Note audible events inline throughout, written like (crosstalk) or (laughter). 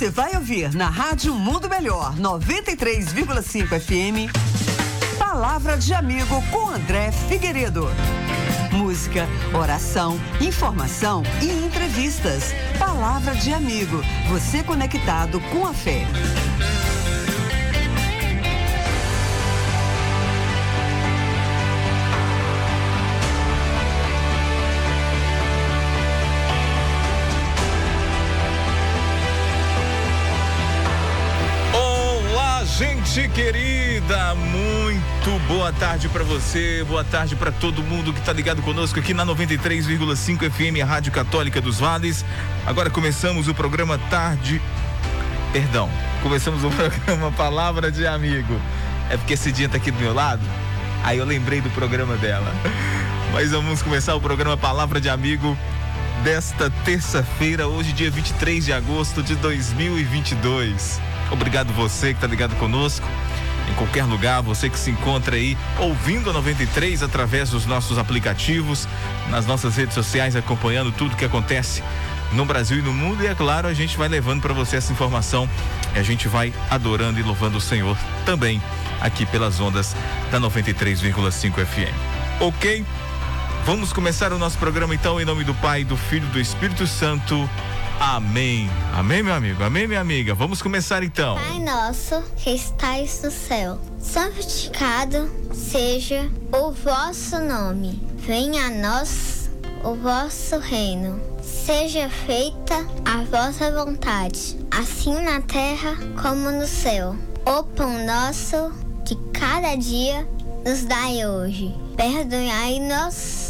você vai ouvir na Rádio Mundo Melhor 93,5 FM. Palavra de amigo com André Figueiredo. Música, oração, informação e entrevistas. Palavra de amigo. Você conectado com a fé. Gente querida, muito boa tarde para você, boa tarde para todo mundo que tá ligado conosco aqui na 93,5 FM, Rádio Católica dos Vales. Agora começamos o programa Tarde. Perdão, começamos o (laughs) programa Palavra de Amigo. É porque esse dia tá aqui do meu lado, aí eu lembrei do programa dela. (laughs) Mas vamos começar o programa Palavra de Amigo desta terça-feira, hoje, dia 23 de agosto de 2022. Obrigado você que está ligado conosco em qualquer lugar, você que se encontra aí ouvindo a 93 através dos nossos aplicativos, nas nossas redes sociais, acompanhando tudo que acontece no Brasil e no mundo. E é claro, a gente vai levando para você essa informação e a gente vai adorando e louvando o Senhor também aqui pelas ondas da 93,5 FM. Ok? Vamos começar o nosso programa então em nome do Pai, do Filho e do Espírito Santo. Amém. Amém, meu amigo. Amém, minha amiga. Vamos começar então. Pai nosso que estais no céu, santificado seja o vosso nome. Venha a nós o vosso reino. Seja feita a vossa vontade, assim na terra como no céu. O pão nosso de cada dia nos dai hoje. Perdoai-nos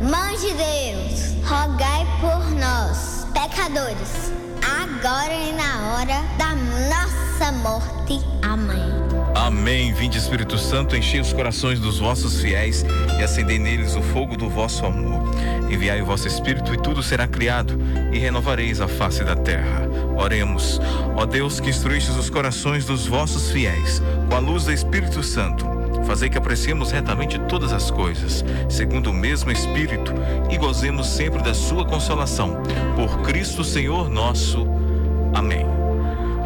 Mãe de Deus, rogai por nós, pecadores, agora e na hora da nossa morte. Amém. Amém. Vinde Espírito Santo, enchei os corações dos vossos fiéis e acendei neles o fogo do vosso amor. Enviai o vosso Espírito e tudo será criado e renovareis a face da terra. Oremos. Ó Deus que instruíste os corações dos vossos fiéis com a luz do Espírito Santo Fazei que apreciemos retamente todas as coisas, segundo o mesmo Espírito, e gozemos sempre da sua consolação. Por Cristo Senhor nosso. Amém.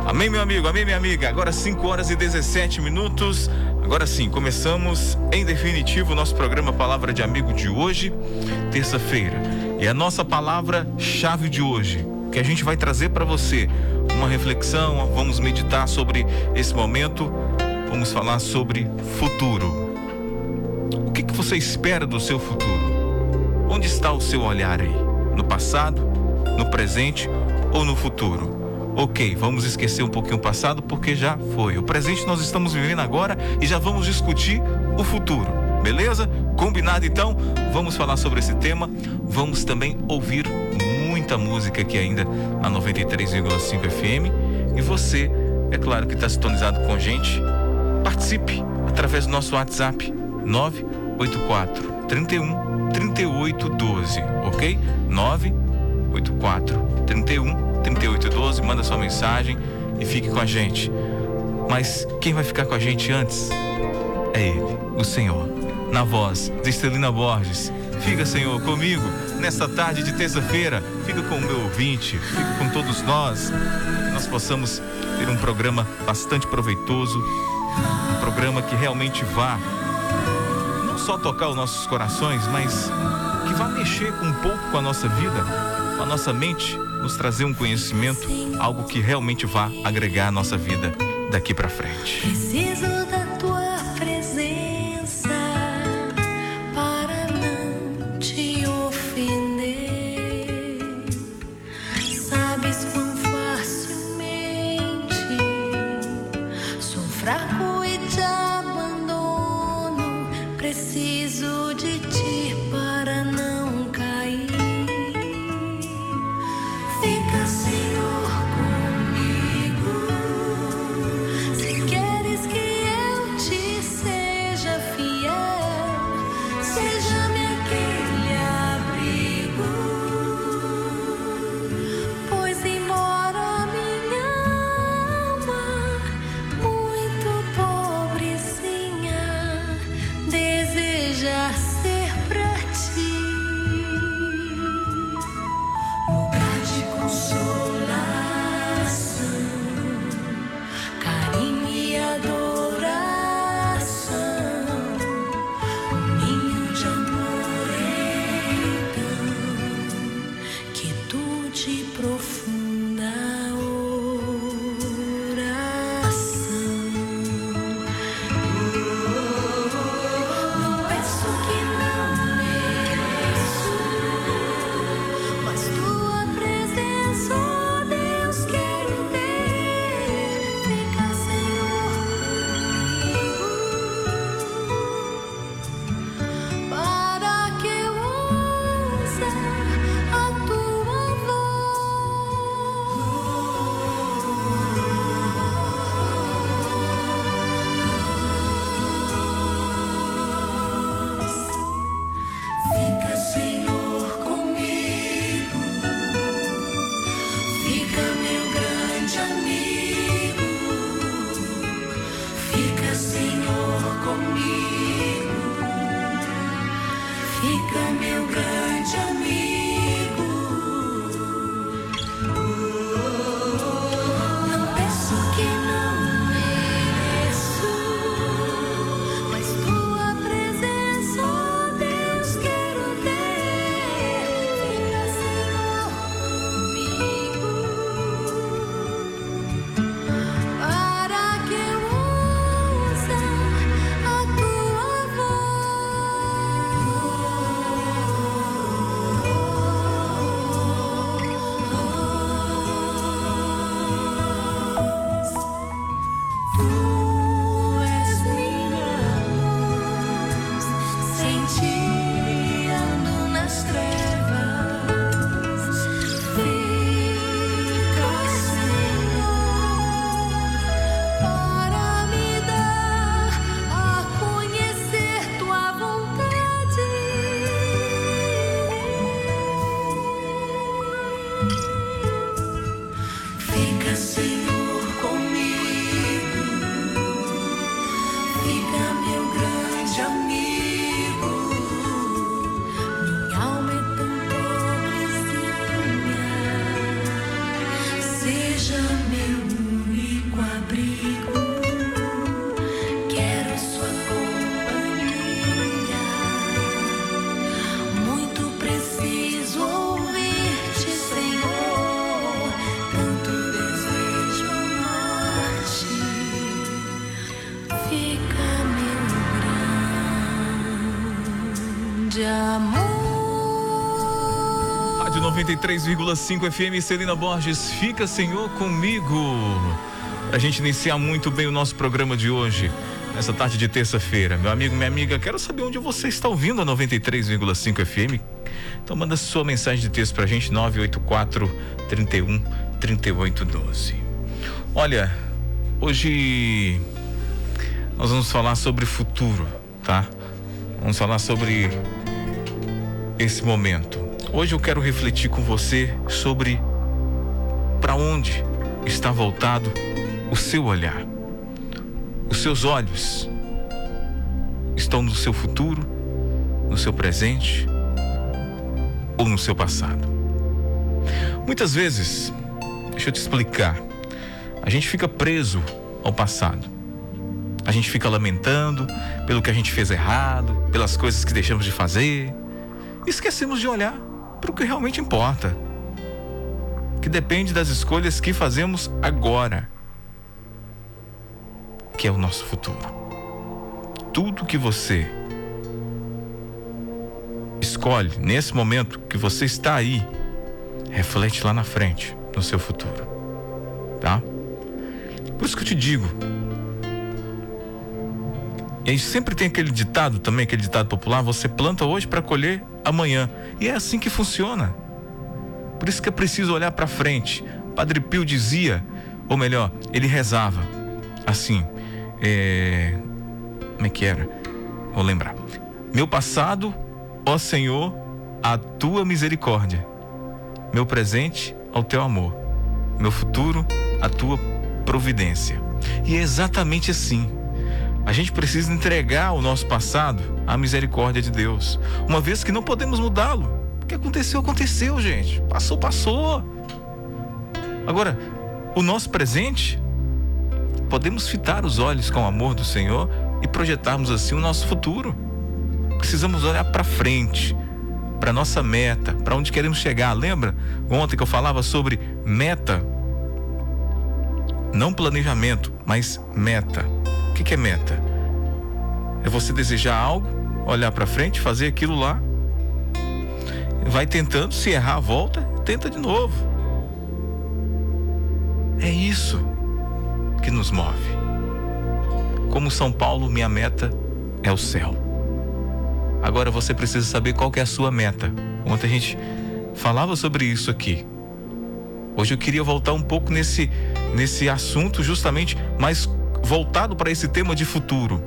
Amém, meu amigo, amém, minha amiga. Agora 5 horas e 17 minutos. Agora sim, começamos em definitivo o nosso programa Palavra de Amigo de hoje, terça-feira. E a nossa palavra-chave de hoje, que a gente vai trazer para você uma reflexão, vamos meditar sobre esse momento vamos falar sobre futuro. O que, que você espera do seu futuro? Onde está o seu olhar aí? No passado, no presente ou no futuro? Ok, vamos esquecer um pouquinho o passado porque já foi. O presente nós estamos vivendo agora e já vamos discutir o futuro. Beleza? Combinado então? Vamos falar sobre esse tema. Vamos também ouvir muita música aqui ainda na 93,5 FM. E você, é claro que está sintonizado com a gente Participe através do nosso WhatsApp 984 31 38 12, ok? 984 31 38 12, manda sua mensagem e fique com a gente. Mas quem vai ficar com a gente antes é Ele, o Senhor. Na voz de Estelina Borges. Fica, Senhor, comigo nesta tarde de terça-feira. Fica com o meu ouvinte, fica com todos nós. Que nós possamos ter um programa bastante proveitoso um programa que realmente vá não só tocar os nossos corações, mas que vá mexer um pouco com a nossa vida, com a nossa mente, nos trazer um conhecimento, algo que realmente vá agregar a nossa vida daqui para frente. 93,5 FM, Celina Borges, fica Senhor comigo. A gente iniciar muito bem o nosso programa de hoje, nessa tarde de terça-feira. Meu amigo, minha amiga, quero saber onde você está ouvindo a 93,5 FM. Então manda sua mensagem de texto pra gente, 984 31 3812. Olha, hoje nós vamos falar sobre futuro, tá? Vamos falar sobre esse momento. Hoje eu quero refletir com você sobre para onde está voltado o seu olhar. Os seus olhos estão no seu futuro, no seu presente ou no seu passado. Muitas vezes, deixa eu te explicar, a gente fica preso ao passado. A gente fica lamentando pelo que a gente fez errado, pelas coisas que deixamos de fazer. Esquecemos de olhar para o que realmente importa, que depende das escolhas que fazemos agora, que é o nosso futuro. Tudo que você escolhe nesse momento que você está aí, reflete lá na frente, no seu futuro. Tá? Por isso que eu te digo. E aí sempre tem aquele ditado também, aquele ditado popular, você planta hoje para colher amanhã. E é assim que funciona. Por isso que é preciso olhar para frente. Padre Pio dizia, ou melhor, ele rezava assim: é... como é que era? Vou lembrar. Meu passado, ó Senhor, a tua misericórdia. Meu presente, ao teu amor. Meu futuro, a tua providência. E é exatamente assim. A gente precisa entregar o nosso passado à misericórdia de Deus, uma vez que não podemos mudá-lo. O que aconteceu, aconteceu, gente. Passou, passou. Agora, o nosso presente, podemos fitar os olhos com o amor do Senhor e projetarmos assim o nosso futuro. Precisamos olhar para frente, para nossa meta, para onde queremos chegar. Lembra ontem que eu falava sobre meta? Não planejamento, mas meta. O que, que é meta? É você desejar algo, olhar para frente, fazer aquilo lá, vai tentando, se errar, volta, tenta de novo. É isso que nos move. Como São Paulo, minha meta é o céu. Agora você precisa saber qual é a sua meta. Ontem a gente falava sobre isso aqui. Hoje eu queria voltar um pouco nesse, nesse assunto, justamente, mas voltado para esse tema de futuro.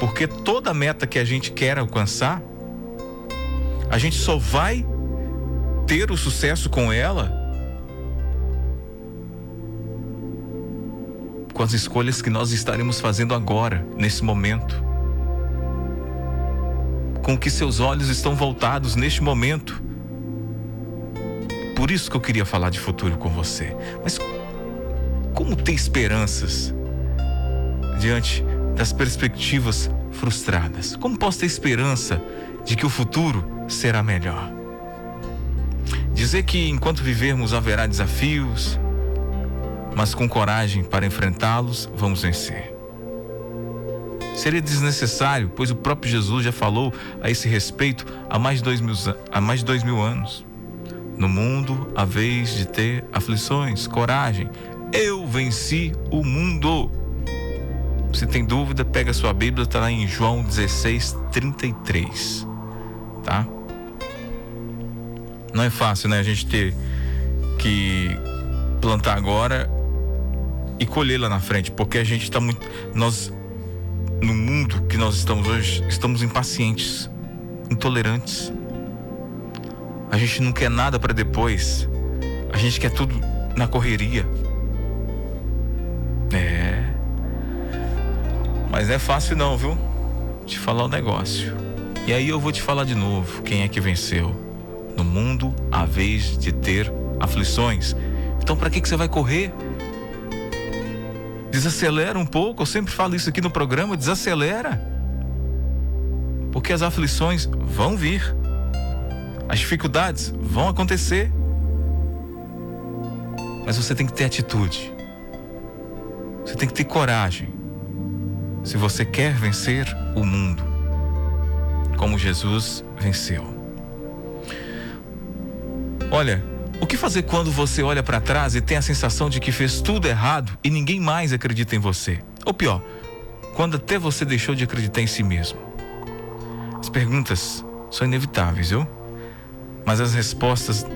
Porque toda meta que a gente quer alcançar, a gente só vai ter o sucesso com ela com as escolhas que nós estaremos fazendo agora, nesse momento com que seus olhos estão voltados neste momento. Por isso que eu queria falar de futuro com você. Mas como ter esperanças diante das perspectivas frustradas? Como posso ter esperança de que o futuro será melhor? Dizer que enquanto vivermos haverá desafios, mas com coragem para enfrentá-los, vamos vencer seria desnecessário, pois o próprio Jesus já falou a esse respeito há mais de dois mil, há mais de dois mil anos. No mundo, a vez de ter aflições, coragem. Eu venci o mundo. Se tem dúvida, pega sua Bíblia, está lá em João 16, 33. Tá? Não é fácil, né? A gente ter que plantar agora e colher lá na frente, porque a gente está muito. Nós no mundo que nós estamos hoje, estamos impacientes, intolerantes. A gente não quer nada para depois. A gente quer tudo na correria. É. Mas não é fácil não, viu? Te falar o um negócio. E aí eu vou te falar de novo quem é que venceu. No mundo, a vez de ter aflições. Então para que que você vai correr? Desacelera um pouco, eu sempre falo isso aqui no programa, desacelera. Porque as aflições vão vir. As dificuldades vão acontecer. Mas você tem que ter atitude. Você tem que ter coragem. Se você quer vencer o mundo, como Jesus venceu. Olha, o que fazer quando você olha para trás e tem a sensação de que fez tudo errado e ninguém mais acredita em você? Ou pior, quando até você deixou de acreditar em si mesmo? As perguntas são inevitáveis, viu? Mas as respostas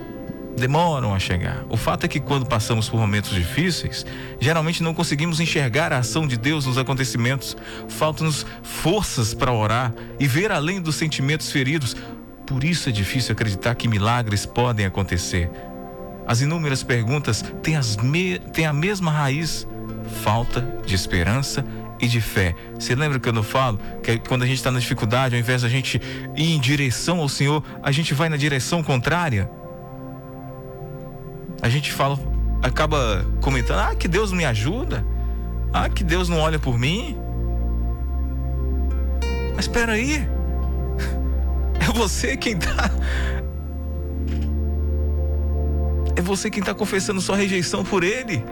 demoram a chegar. O fato é que quando passamos por momentos difíceis, geralmente não conseguimos enxergar a ação de Deus nos acontecimentos. Faltam-nos forças para orar e ver além dos sentimentos feridos. Por isso é difícil acreditar que milagres podem acontecer. As inúmeras perguntas têm, as me... têm a mesma raiz: falta de esperança e de fé. Você lembra que eu não falo que quando a gente está na dificuldade, ao invés da gente ir em direção ao Senhor, a gente vai na direção contrária? A gente fala, acaba comentando: ah, que Deus me ajuda, ah, que Deus não olha por mim. Mas espera aí, (laughs) é você quem está (laughs) é você quem está confessando sua rejeição por Ele.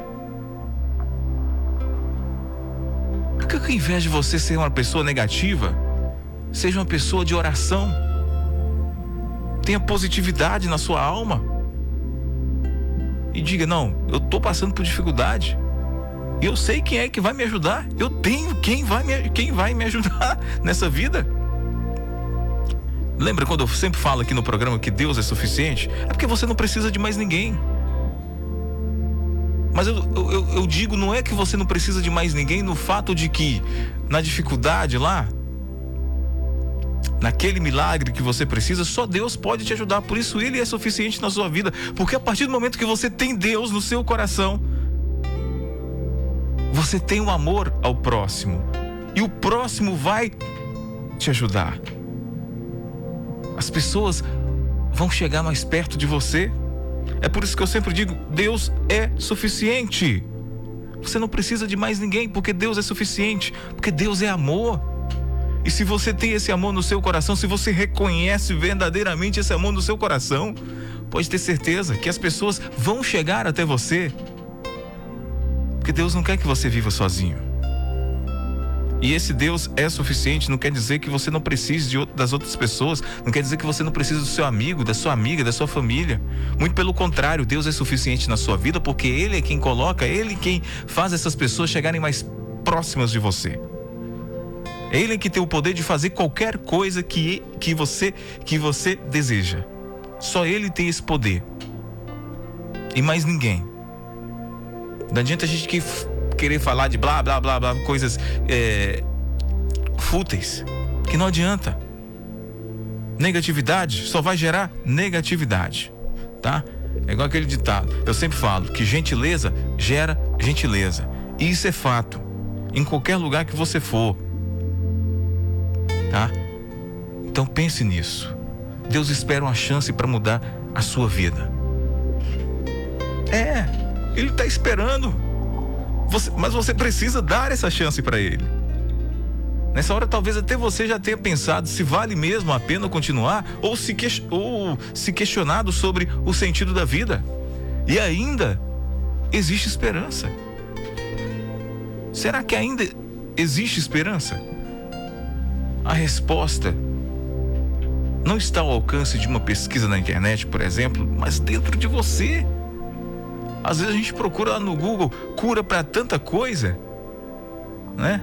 Porque ao invés de você ser uma pessoa negativa, seja uma pessoa de oração. Tenha positividade na sua alma. E diga: Não, eu estou passando por dificuldade. Eu sei quem é que vai me ajudar. Eu tenho quem vai me, quem vai me ajudar (laughs) nessa vida. Lembra quando eu sempre falo aqui no programa que Deus é suficiente? É porque você não precisa de mais ninguém. Mas eu, eu, eu, digo, não é que você não precisa de mais ninguém no fato de que, na dificuldade lá, naquele milagre que você precisa, só Deus pode te ajudar. Por isso, Ele é suficiente na sua vida. Porque a partir do momento que você tem Deus no seu coração, você tem um amor ao próximo. E o próximo vai te ajudar. As pessoas vão chegar mais perto de você. É por isso que eu sempre digo: Deus é suficiente. Você não precisa de mais ninguém, porque Deus é suficiente, porque Deus é amor. E se você tem esse amor no seu coração, se você reconhece verdadeiramente esse amor no seu coração, pode ter certeza que as pessoas vão chegar até você. Porque Deus não quer que você viva sozinho. E esse Deus é suficiente, não quer dizer que você não precise de, das outras pessoas, não quer dizer que você não precisa do seu amigo, da sua amiga, da sua família. Muito pelo contrário, Deus é suficiente na sua vida porque Ele é quem coloca, Ele é quem faz essas pessoas chegarem mais próximas de você. É Ele que tem o poder de fazer qualquer coisa que, que, você, que você deseja. Só Ele tem esse poder. E mais ninguém. Não adianta a gente que querer falar de blá blá blá blá, coisas é, fúteis, que não adianta. Negatividade só vai gerar negatividade, tá? É igual aquele ditado. Eu sempre falo que gentileza gera gentileza. E isso é fato. Em qualquer lugar que você for. Tá? Então pense nisso. Deus espera uma chance para mudar a sua vida. É, Ele está esperando. Você, mas você precisa dar essa chance para ele. Nessa hora, talvez até você já tenha pensado se vale mesmo a pena continuar ou se, que, ou se questionado sobre o sentido da vida. E ainda existe esperança. Será que ainda existe esperança? A resposta não está ao alcance de uma pesquisa na internet, por exemplo, mas dentro de você. Às vezes a gente procura lá no Google cura para tanta coisa, né?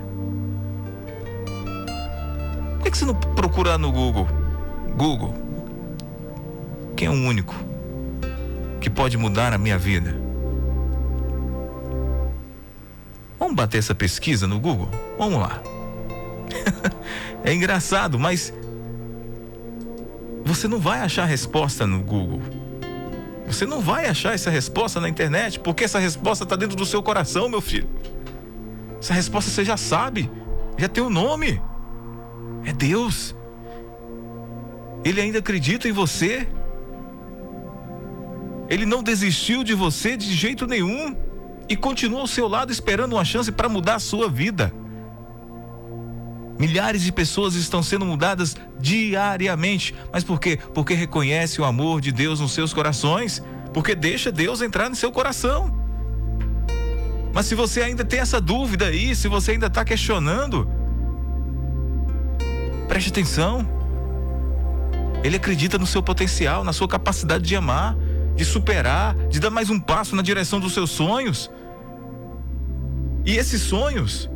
Por que, que você não procura lá no Google? Google, quem é o único que pode mudar a minha vida? Vamos bater essa pesquisa no Google? Vamos lá. É engraçado, mas você não vai achar resposta no Google. Você não vai achar essa resposta na internet, porque essa resposta está dentro do seu coração, meu filho. Essa resposta você já sabe, já tem o um nome. É Deus. Ele ainda acredita em você. Ele não desistiu de você de jeito nenhum e continua ao seu lado esperando uma chance para mudar a sua vida. Milhares de pessoas estão sendo mudadas diariamente. Mas por quê? Porque reconhece o amor de Deus nos seus corações. Porque deixa Deus entrar no seu coração. Mas se você ainda tem essa dúvida aí, se você ainda está questionando, preste atenção. Ele acredita no seu potencial, na sua capacidade de amar, de superar, de dar mais um passo na direção dos seus sonhos. E esses sonhos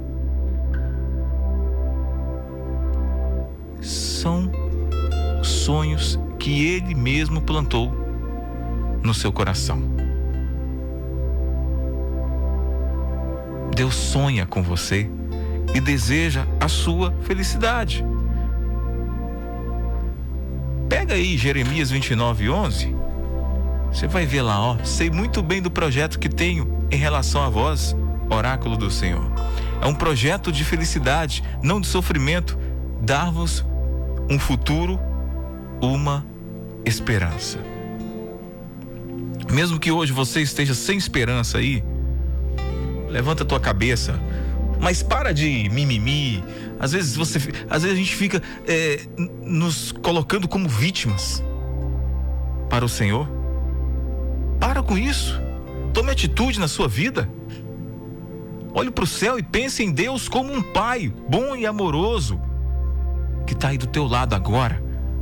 são sonhos que ele mesmo plantou no seu coração. Deus sonha com você e deseja a sua felicidade. Pega aí Jeremias 29, 11. Você vai ver lá, ó. Sei muito bem do projeto que tenho em relação a vós, oráculo do Senhor. É um projeto de felicidade, não de sofrimento, dar-vos um futuro, uma esperança. Mesmo que hoje você esteja sem esperança aí, levanta a tua cabeça, mas para de mimimi. Às vezes você, às vezes a gente fica é, nos colocando como vítimas para o Senhor. Para com isso. Tome atitude na sua vida. Olhe para o céu e pense em Deus como um pai bom e amoroso que está aí do teu lado agora,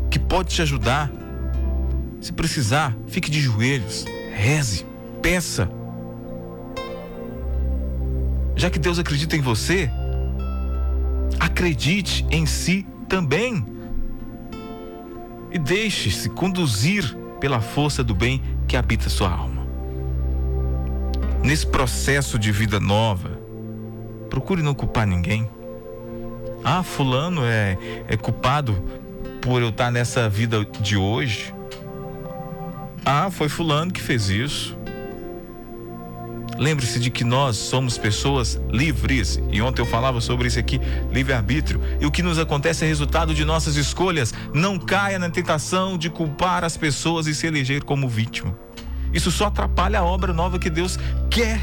que pode te ajudar. Se precisar, fique de joelhos, reze, peça. Já que Deus acredita em você, acredite em si também. E deixe-se conduzir pela força do bem que habita sua alma. Nesse processo de vida nova, procure não culpar ninguém ah, fulano é, é culpado por eu estar nessa vida de hoje. Ah, foi fulano que fez isso. Lembre-se de que nós somos pessoas livres. E ontem eu falava sobre isso aqui, livre-arbítrio. E o que nos acontece é resultado de nossas escolhas. Não caia na tentação de culpar as pessoas e se eleger como vítima. Isso só atrapalha a obra nova que Deus quer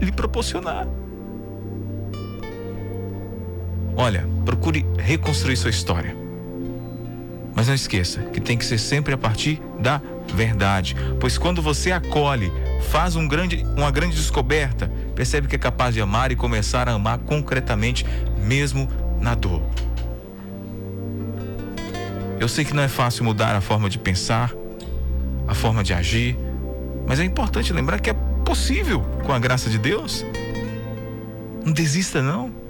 lhe proporcionar. Olha, procure reconstruir sua história. Mas não esqueça que tem que ser sempre a partir da verdade. Pois quando você acolhe, faz um grande, uma grande descoberta, percebe que é capaz de amar e começar a amar concretamente, mesmo na dor. Eu sei que não é fácil mudar a forma de pensar, a forma de agir, mas é importante lembrar que é possível com a graça de Deus. Não desista, não.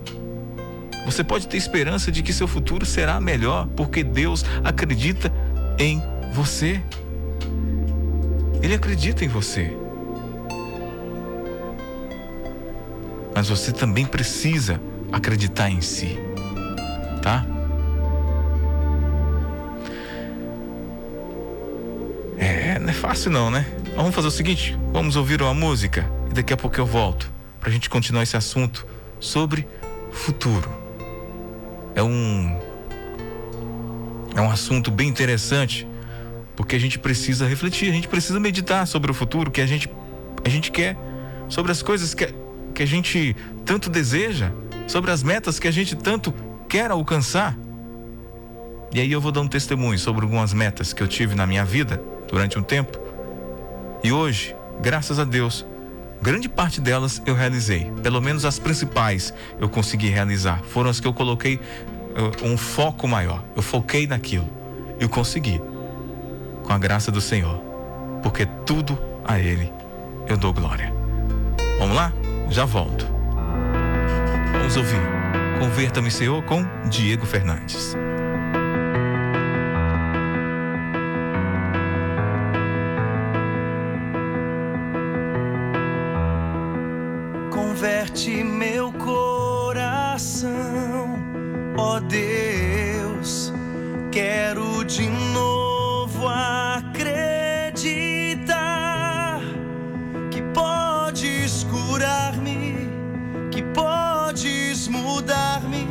Você pode ter esperança de que seu futuro será melhor, porque Deus acredita em você. Ele acredita em você. Mas você também precisa acreditar em si, tá? É, não é fácil não, né? Vamos fazer o seguinte, vamos ouvir uma música e daqui a pouco eu volto para a gente continuar esse assunto sobre futuro é um é um assunto bem interessante, porque a gente precisa refletir, a gente precisa meditar sobre o futuro que a gente a gente quer, sobre as coisas que que a gente tanto deseja, sobre as metas que a gente tanto quer alcançar. E aí eu vou dar um testemunho sobre algumas metas que eu tive na minha vida durante um tempo. E hoje, graças a Deus, grande parte delas eu realizei. Pelo menos as principais eu consegui realizar. Foram as que eu coloquei uh, um foco maior. Eu foquei naquilo. E consegui. Com a graça do Senhor. Porque tudo a Ele eu dou glória. Vamos lá? Já volto. Vamos ouvir. Converta-me, Senhor, com Diego Fernandes. Converte meu coração, ó Deus. Quero de novo acreditar que podes curar-me, que podes mudar-me,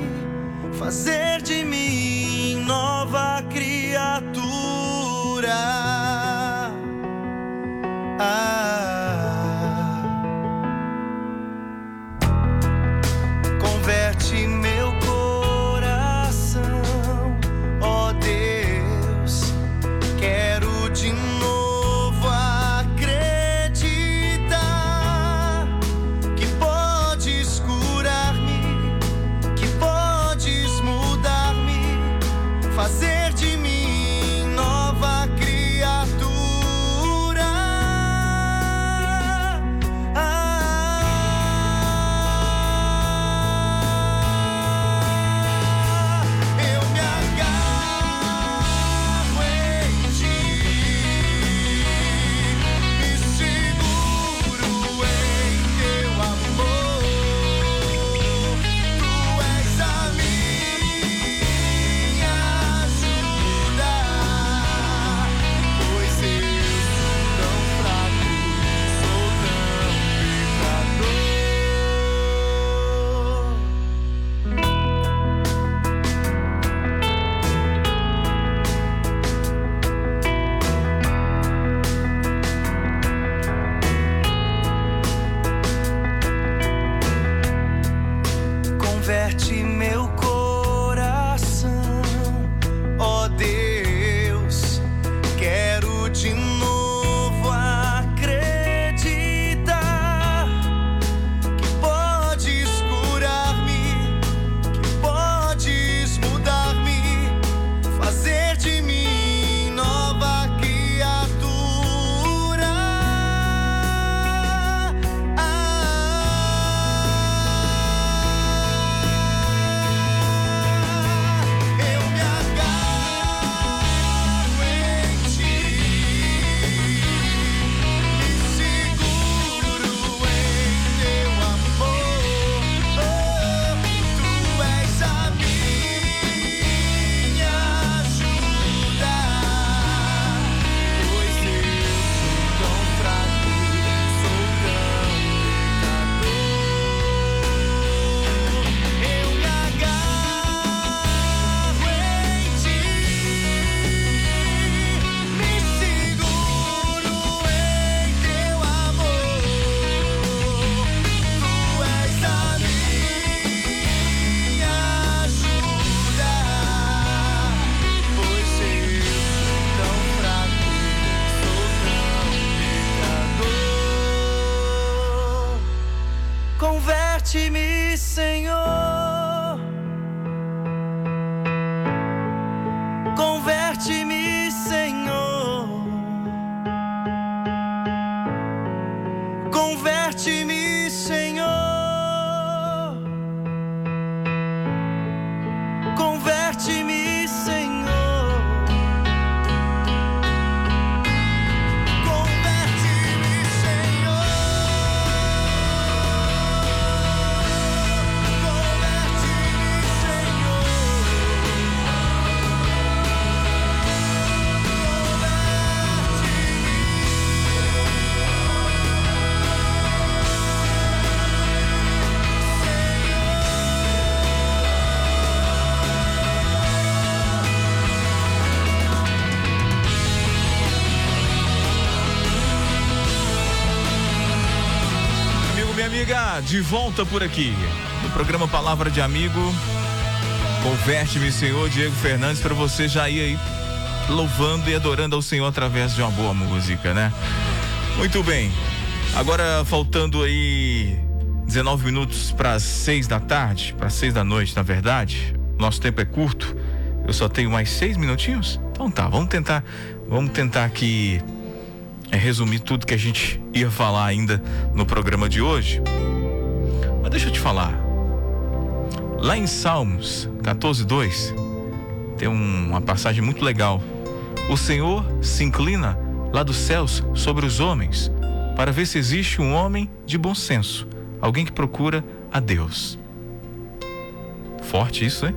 fazer de de volta por aqui. No programa Palavra de Amigo. Converte-me, Senhor Diego Fernandes, para você já ir aí louvando e adorando ao Senhor através de uma boa música, né? Muito bem. Agora faltando aí 19 minutos para as 6 da tarde, para 6 da noite, na verdade. Nosso tempo é curto. Eu só tenho mais seis minutinhos. Então tá, vamos tentar, vamos tentar aqui é resumir tudo que a gente ia falar ainda no programa de hoje. Mas deixa eu te falar. Lá em Salmos 14, 2, tem um- uma passagem muito legal. O Senhor se inclina lá dos céus sobre os homens para ver se existe um homem de bom senso, alguém que procura a Deus. Forte isso, hein?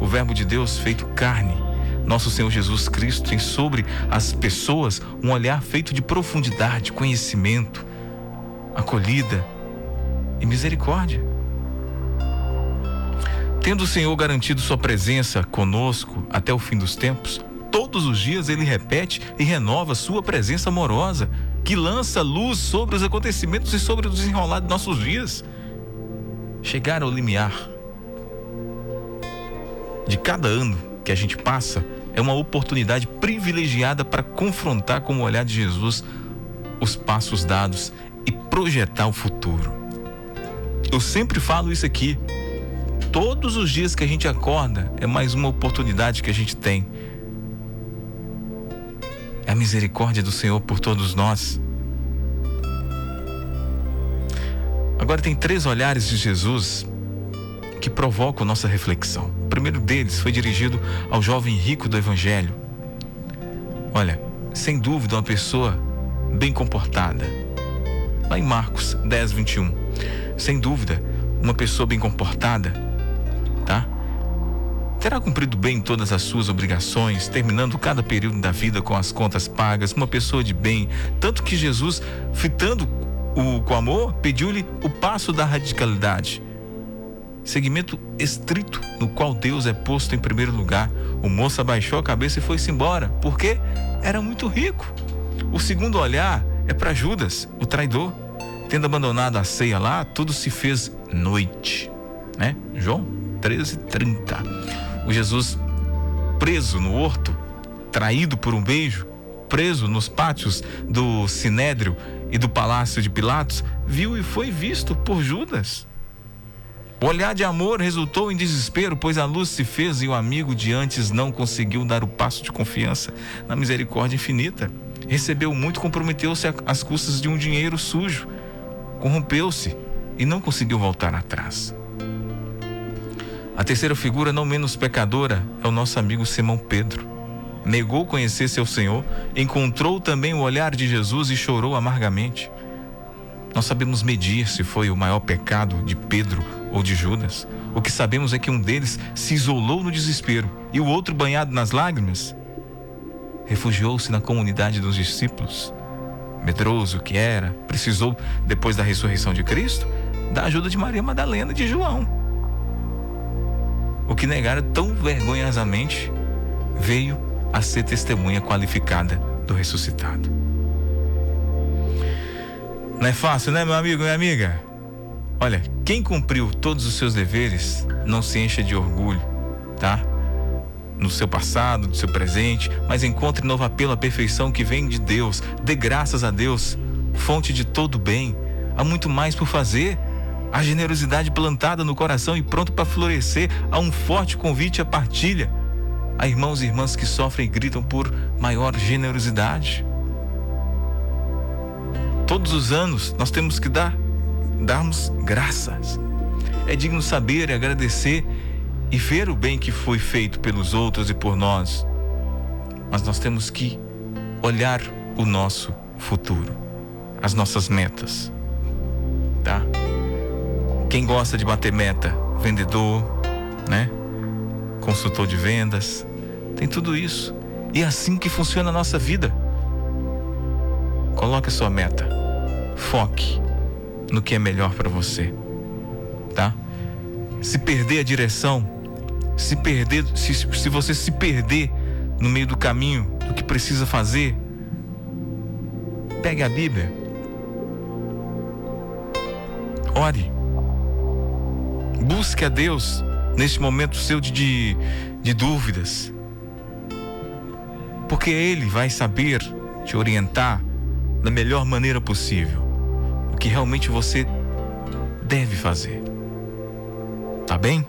O Verbo de Deus feito carne nosso Senhor Jesus Cristo tem sobre as pessoas um olhar feito de profundidade, conhecimento, acolhida e misericórdia. Tendo o Senhor garantido sua presença conosco até o fim dos tempos, todos os dias ele repete e renova sua presença amorosa, que lança luz sobre os acontecimentos e sobre o desenrolar de nossos dias. Chegar ao limiar de cada ano que a gente passa é uma oportunidade privilegiada para confrontar com o olhar de Jesus os passos dados e projetar o futuro. Eu sempre falo isso aqui. Todos os dias que a gente acorda é mais uma oportunidade que a gente tem. É a misericórdia do Senhor por todos nós. Agora tem três olhares de Jesus que provocam nossa reflexão. O primeiro deles foi dirigido ao jovem rico do Evangelho. Olha, sem dúvida, uma pessoa bem comportada. Lá em Marcos 10, 21. Sem dúvida, uma pessoa bem comportada, tá? Terá cumprido bem todas as suas obrigações, terminando cada período da vida com as contas pagas, uma pessoa de bem. Tanto que Jesus, fitando o, com amor, pediu-lhe o passo da radicalidade segmento estrito no qual Deus é posto em primeiro lugar. O moço abaixou a cabeça e foi-se embora, porque era muito rico. O segundo olhar é para Judas, o traidor. Tendo abandonado a ceia lá, tudo se fez noite, né? João 13:30. O Jesus preso no horto, traído por um beijo, preso nos pátios do Sinédrio e do palácio de Pilatos, viu e foi visto por Judas. O olhar de amor resultou em desespero, pois a luz se fez e o amigo de antes não conseguiu dar o passo de confiança na misericórdia infinita. Recebeu muito, comprometeu-se às custas de um dinheiro sujo, corrompeu-se e não conseguiu voltar atrás. A terceira figura, não menos pecadora, é o nosso amigo Simão Pedro. Negou conhecer seu Senhor, encontrou também o olhar de Jesus e chorou amargamente. Nós sabemos medir se foi o maior pecado de Pedro ou de Judas. O que sabemos é que um deles se isolou no desespero e o outro, banhado nas lágrimas, refugiou-se na comunidade dos discípulos. Medroso que era, precisou, depois da ressurreição de Cristo, da ajuda de Maria Madalena e de João. O que negara tão vergonhosamente veio a ser testemunha qualificada do ressuscitado. Não é fácil, né, meu amigo, minha amiga? Olha, quem cumpriu todos os seus deveres não se encha de orgulho, tá? No seu passado, no seu presente, mas encontre novo apelo à perfeição que vem de Deus. Dê graças a Deus, fonte de todo bem. Há muito mais por fazer. a generosidade plantada no coração e pronto para florescer, há um forte convite à partilha. Há irmãos e irmãs que sofrem e gritam por maior generosidade. Todos os anos nós temos que dar, darmos graças. É digno saber e agradecer e ver o bem que foi feito pelos outros e por nós. Mas nós temos que olhar o nosso futuro, as nossas metas. Tá? Quem gosta de bater meta, vendedor, né? Consultor de vendas, tem tudo isso. E é assim que funciona a nossa vida. Coloque a sua meta. Foque no que é melhor para você. Tá? Se perder a direção, se perder, se, se você se perder no meio do caminho do que precisa fazer, pegue a Bíblia. Ore. Busque a Deus neste momento seu de, de, de dúvidas. Porque Ele vai saber te orientar da melhor maneira possível. O que realmente você deve fazer. Tá bem?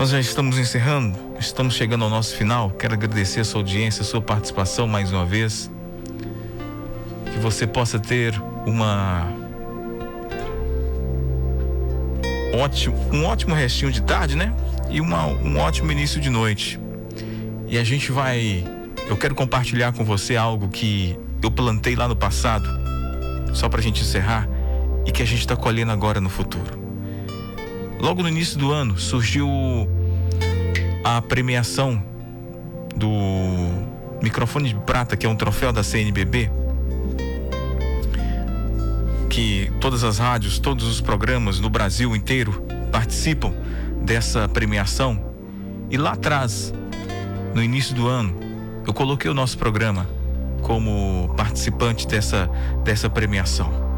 Nós já estamos encerrando, estamos chegando ao nosso final. Quero agradecer a sua audiência, a sua participação mais uma vez. Que você possa ter uma ótimo, um ótimo restinho de tarde, né? E uma, um ótimo início de noite. E a gente vai. Eu quero compartilhar com você algo que eu plantei lá no passado, só para a gente encerrar, e que a gente está colhendo agora no futuro. Logo no início do ano surgiu a premiação do microfone de prata, que é um troféu da CNBB que todas as rádios, todos os programas no Brasil inteiro participam dessa premiação. E lá atrás, no início do ano, eu coloquei o nosso programa como participante dessa, dessa premiação.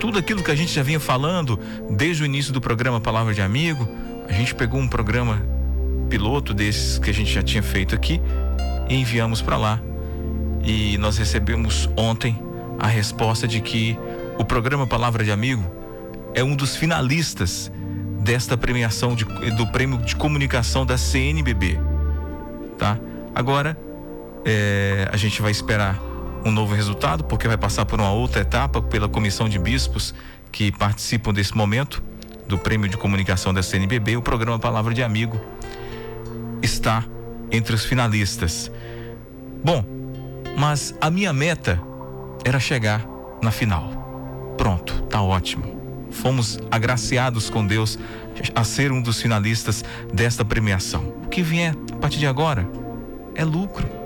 Tudo aquilo que a gente já vinha falando desde o início do programa Palavra de Amigo, a gente pegou um programa piloto desses que a gente já tinha feito aqui e enviamos para lá. E nós recebemos ontem a resposta de que o programa Palavra de Amigo é um dos finalistas desta premiação de, do prêmio de comunicação da CNBB, tá? Agora é, a gente vai esperar um novo resultado porque vai passar por uma outra etapa pela comissão de bispos que participam desse momento do prêmio de comunicação da CNBB. O programa Palavra de Amigo está entre os finalistas. Bom, mas a minha meta era chegar na final. Pronto, tá ótimo. Fomos agraciados com Deus a ser um dos finalistas desta premiação. O que vier a partir de agora é lucro.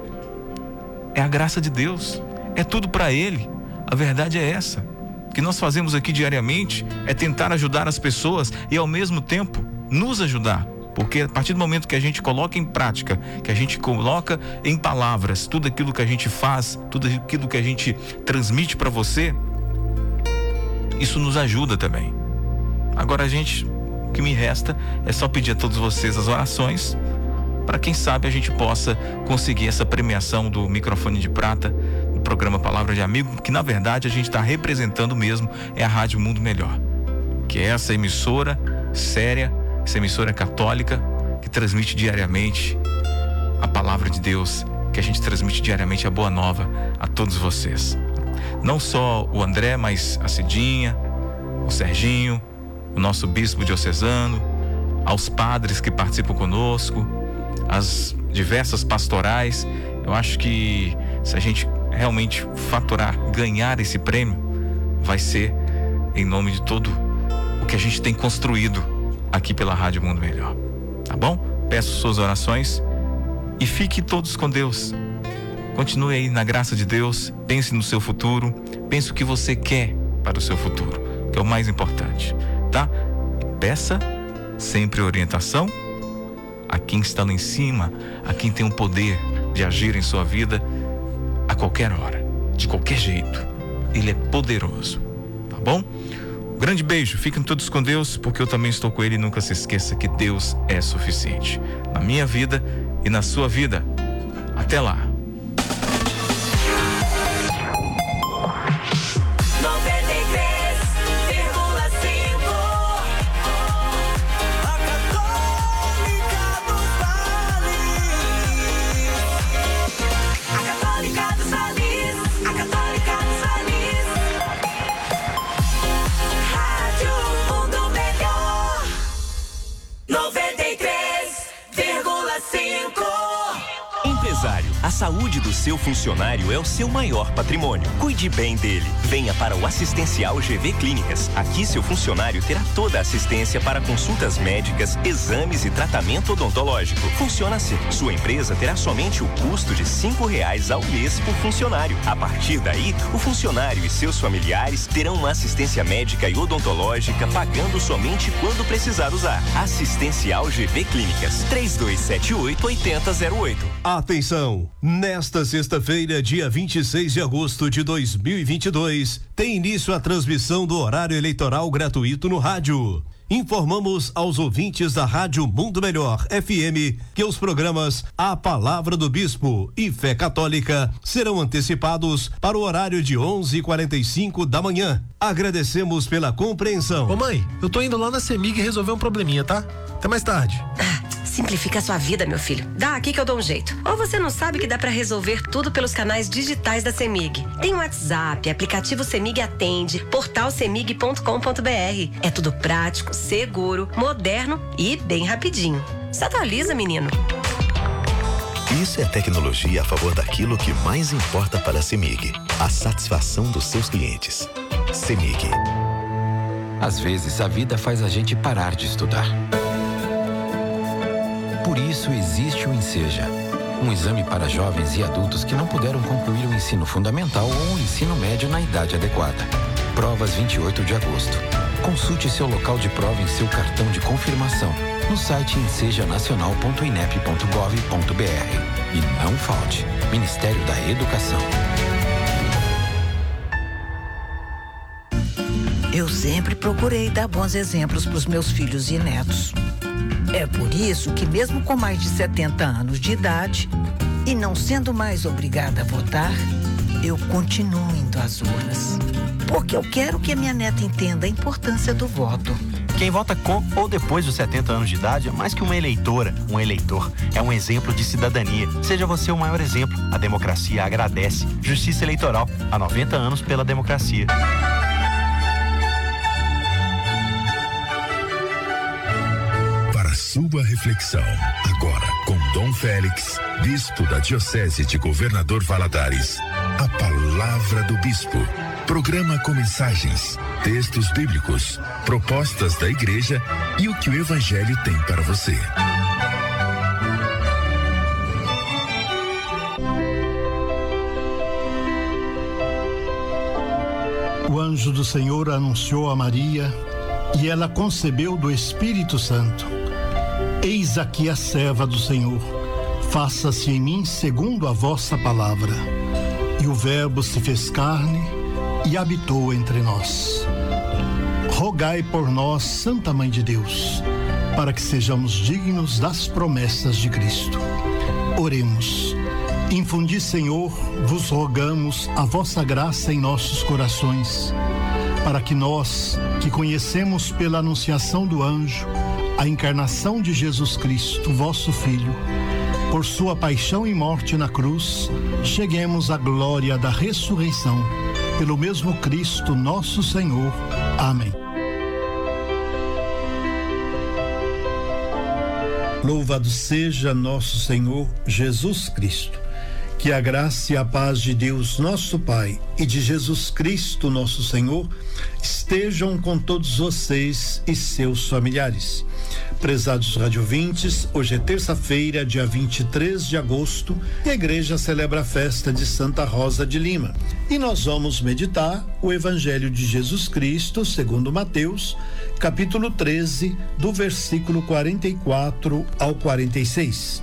É a graça de Deus. É tudo para Ele. A verdade é essa. O que nós fazemos aqui diariamente é tentar ajudar as pessoas e ao mesmo tempo nos ajudar. Porque a partir do momento que a gente coloca em prática, que a gente coloca em palavras tudo aquilo que a gente faz, tudo aquilo que a gente transmite para você, isso nos ajuda também. Agora a gente, o que me resta é só pedir a todos vocês as orações para quem sabe a gente possa conseguir essa premiação do microfone de prata do programa Palavra de Amigo, que na verdade a gente está representando mesmo é a Rádio Mundo Melhor, que é essa emissora séria essa emissora católica que transmite diariamente a palavra de Deus, que a gente transmite diariamente a boa nova a todos vocês. Não só o André, mas a Cidinha, o Serginho, o nosso bispo diocesano, aos padres que participam conosco, as diversas pastorais. Eu acho que se a gente realmente faturar, ganhar esse prêmio, vai ser em nome de todo o que a gente tem construído aqui pela Rádio Mundo Melhor. Tá bom? Peço suas orações e fique todos com Deus. Continue aí na graça de Deus, pense no seu futuro, pense o que você quer para o seu futuro, que é o mais importante, tá? peça sempre orientação a quem está lá em cima, a quem tem o poder de agir em sua vida a qualquer hora, de qualquer jeito. Ele é poderoso, tá bom? grande beijo, fiquem todos com Deus, porque eu também estou com Ele e nunca se esqueça que Deus é suficiente na minha vida e na sua vida. Até lá. empresario. A saúde do seu funcionário é o seu maior patrimônio. Cuide bem dele. Venha para o Assistencial GV Clínicas. Aqui seu funcionário terá toda a assistência para consultas médicas, exames e tratamento odontológico. Funciona assim. Sua empresa terá somente o custo de cinco reais ao mês por funcionário. A partir daí, o funcionário e seus familiares terão uma assistência médica e odontológica pagando somente quando precisar usar. Assistencial GV Clínicas. 3278 8008. Atenção! Nesta sexta-feira, dia 26 de agosto de 2022, tem início a transmissão do horário eleitoral gratuito no rádio. Informamos aos ouvintes da Rádio Mundo Melhor FM que os programas A Palavra do Bispo e Fé Católica serão antecipados para o horário de 11:45 da manhã. Agradecemos pela compreensão. Ô mãe, eu tô indo lá na Semig resolver um probleminha, tá? Até mais tarde. Simplifica a sua vida, meu filho. Dá aqui que eu dou um jeito. Ou você não sabe que dá para resolver tudo pelos canais digitais da Semig. Tem WhatsApp, aplicativo Semig Atende, portal semig.com.br. É tudo prático, seguro, moderno e bem rapidinho. Se atualiza, menino. Isso é tecnologia a favor daquilo que mais importa para a CEMIG: a satisfação dos seus clientes. CEMIG. Às vezes a vida faz a gente parar de estudar. Por isso existe o Enseja, um exame para jovens e adultos que não puderam concluir o ensino fundamental ou o ensino médio na idade adequada. Provas 28 de agosto. Consulte seu local de prova em seu cartão de confirmação no site ensejanacional.inep.gov.br. E não falte. Ministério da Educação. Eu sempre procurei dar bons exemplos para os meus filhos e netos. É por isso que, mesmo com mais de 70 anos de idade e não sendo mais obrigada a votar, eu continuo indo às urnas. Porque eu quero que a minha neta entenda a importância do voto. Quem vota com ou depois dos 70 anos de idade é mais que uma eleitora, um eleitor. É um exemplo de cidadania. Seja você o maior exemplo. A democracia agradece. Justiça Eleitoral. Há 90 anos pela democracia. Sua reflexão, agora com Dom Félix, bispo da Diocese de Governador Valadares. A palavra do bispo. Programa com mensagens, textos bíblicos, propostas da igreja e o que o evangelho tem para você. O anjo do Senhor anunciou a Maria e ela concebeu do Espírito Santo. Eis aqui a serva do Senhor. Faça-se em mim segundo a vossa palavra. E o Verbo se fez carne e habitou entre nós. Rogai por nós, Santa Mãe de Deus, para que sejamos dignos das promessas de Cristo. Oremos. Infundi, Senhor, vos rogamos a vossa graça em nossos corações, para que nós, que conhecemos pela anunciação do anjo a encarnação de Jesus Cristo, vosso Filho, por sua paixão e morte na cruz, cheguemos à glória da ressurreição. Pelo mesmo Cristo, nosso Senhor. Amém. Louvado seja nosso Senhor Jesus Cristo. Que a graça e a paz de Deus, nosso Pai, e de Jesus Cristo, nosso Senhor, estejam com todos vocês e seus familiares. Prezados radiovintes, hoje é terça-feira, dia 23 de agosto, e a igreja celebra a festa de Santa Rosa de Lima. E nós vamos meditar o Evangelho de Jesus Cristo, segundo Mateus, capítulo 13, do versículo 44 ao 46.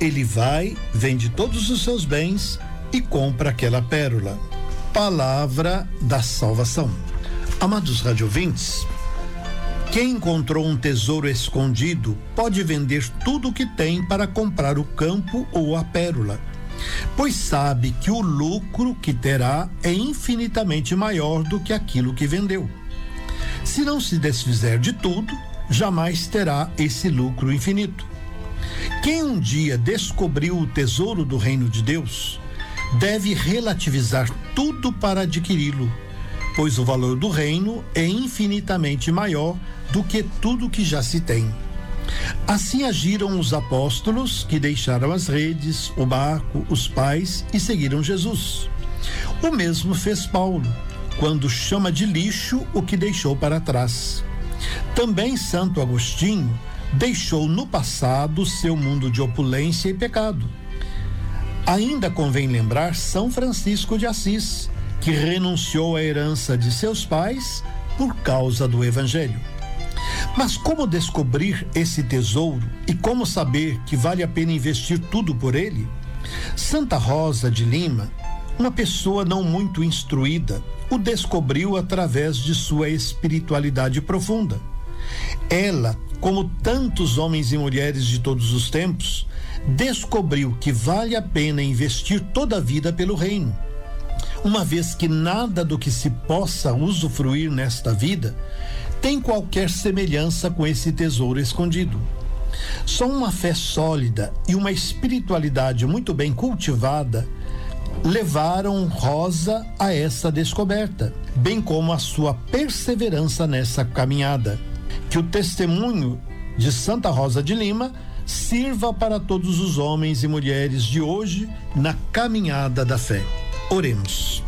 ele vai, vende todos os seus bens e compra aquela pérola. Palavra da salvação. Amados radiovintes, Quem encontrou um tesouro escondido pode vender tudo o que tem para comprar o campo ou a pérola, pois sabe que o lucro que terá é infinitamente maior do que aquilo que vendeu. Se não se desfizer de tudo, jamais terá esse lucro infinito. Quem um dia descobriu o tesouro do reino de Deus, deve relativizar tudo para adquiri-lo, pois o valor do reino é infinitamente maior do que tudo que já se tem. Assim agiram os apóstolos que deixaram as redes, o barco, os pais e seguiram Jesus. O mesmo fez Paulo, quando chama de lixo o que deixou para trás. Também Santo Agostinho deixou no passado seu mundo de opulência e pecado. Ainda convém lembrar São Francisco de Assis, que renunciou à herança de seus pais por causa do Evangelho. Mas como descobrir esse tesouro e como saber que vale a pena investir tudo por ele? Santa Rosa de Lima, uma pessoa não muito instruída, o descobriu através de sua espiritualidade profunda. Ela, como tantos homens e mulheres de todos os tempos, descobriu que vale a pena investir toda a vida pelo reino. Uma vez que nada do que se possa usufruir nesta vida tem qualquer semelhança com esse tesouro escondido. Só uma fé sólida e uma espiritualidade muito bem cultivada levaram Rosa a essa descoberta, bem como a sua perseverança nessa caminhada. Que o testemunho de Santa Rosa de Lima sirva para todos os homens e mulheres de hoje na caminhada da fé. Oremos.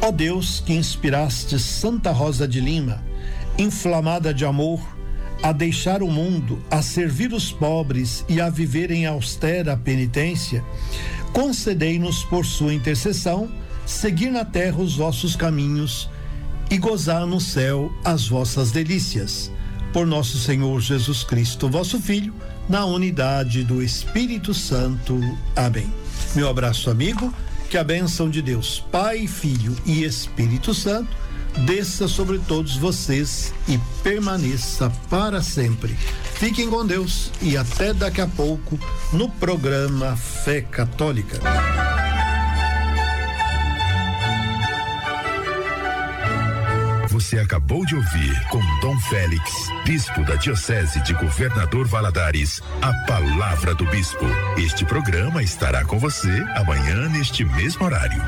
Ó Deus, que inspiraste Santa Rosa de Lima, inflamada de amor, a deixar o mundo, a servir os pobres e a viver em austera penitência, concedei-nos por sua intercessão seguir na terra os vossos caminhos e gozar no céu as vossas delícias. Por nosso Senhor Jesus Cristo, vosso Filho, na unidade do Espírito Santo. Amém. Meu abraço, amigo. Que a bênção de Deus, Pai, Filho e Espírito Santo desça sobre todos vocês e permaneça para sempre. Fiquem com Deus e até daqui a pouco no programa Fé Católica. Você acabou de ouvir com Dom Félix, bispo da Diocese de Governador Valadares, a palavra do bispo. Este programa estará com você amanhã neste mesmo horário.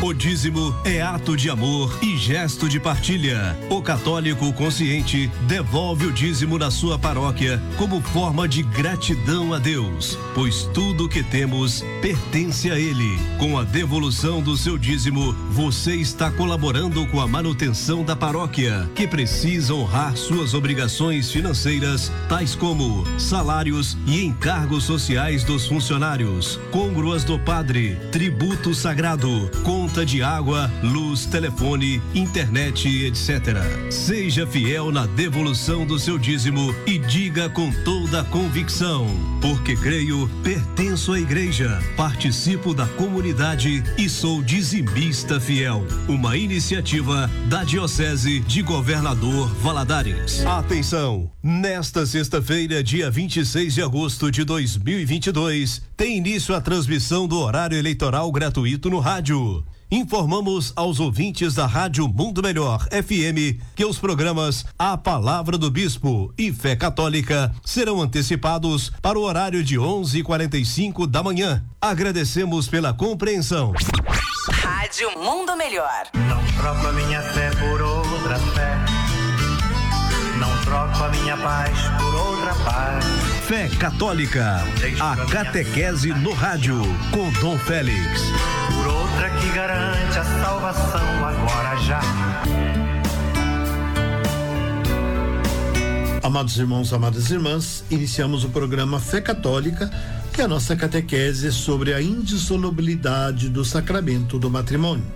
O dízimo é ato de amor e gesto de partilha. O católico consciente devolve o dízimo na sua paróquia como forma de gratidão a Deus, pois tudo o que temos pertence a Ele. Com a devolução do seu dízimo, você está colaborando com a manutenção da paróquia, que precisa honrar suas obrigações financeiras, tais como salários e encargos sociais dos funcionários, congruas do padre, tributo sagrado, conta de água, luz, telefone, internet, etc. Seja fiel na devolução do seu dízimo e diga com toda convicção: porque creio, pertenço à igreja, participo da comunidade e sou dizimista fiel. Uma iniciativa da Diocese de Governador Valadares. Atenção! Nesta sexta-feira, dia 26 de agosto de 2022, tem início a transmissão do horário eleitoral gratuito no rádio. Informamos aos ouvintes da Rádio Mundo Melhor FM que os programas A Palavra do Bispo e Fé Católica serão antecipados para o horário de 11:45 da manhã. Agradecemos pela compreensão. Rádio Mundo Melhor. Não troco a minha fé por outra fé. Não troco a minha paz por outra paz. Fé Católica, a catequese no rádio com Dom Félix. Que garante a salvação agora já. Amados irmãos, amadas irmãs, iniciamos o programa Fé Católica, é a nossa catequese sobre a indissolubilidade do sacramento do matrimônio.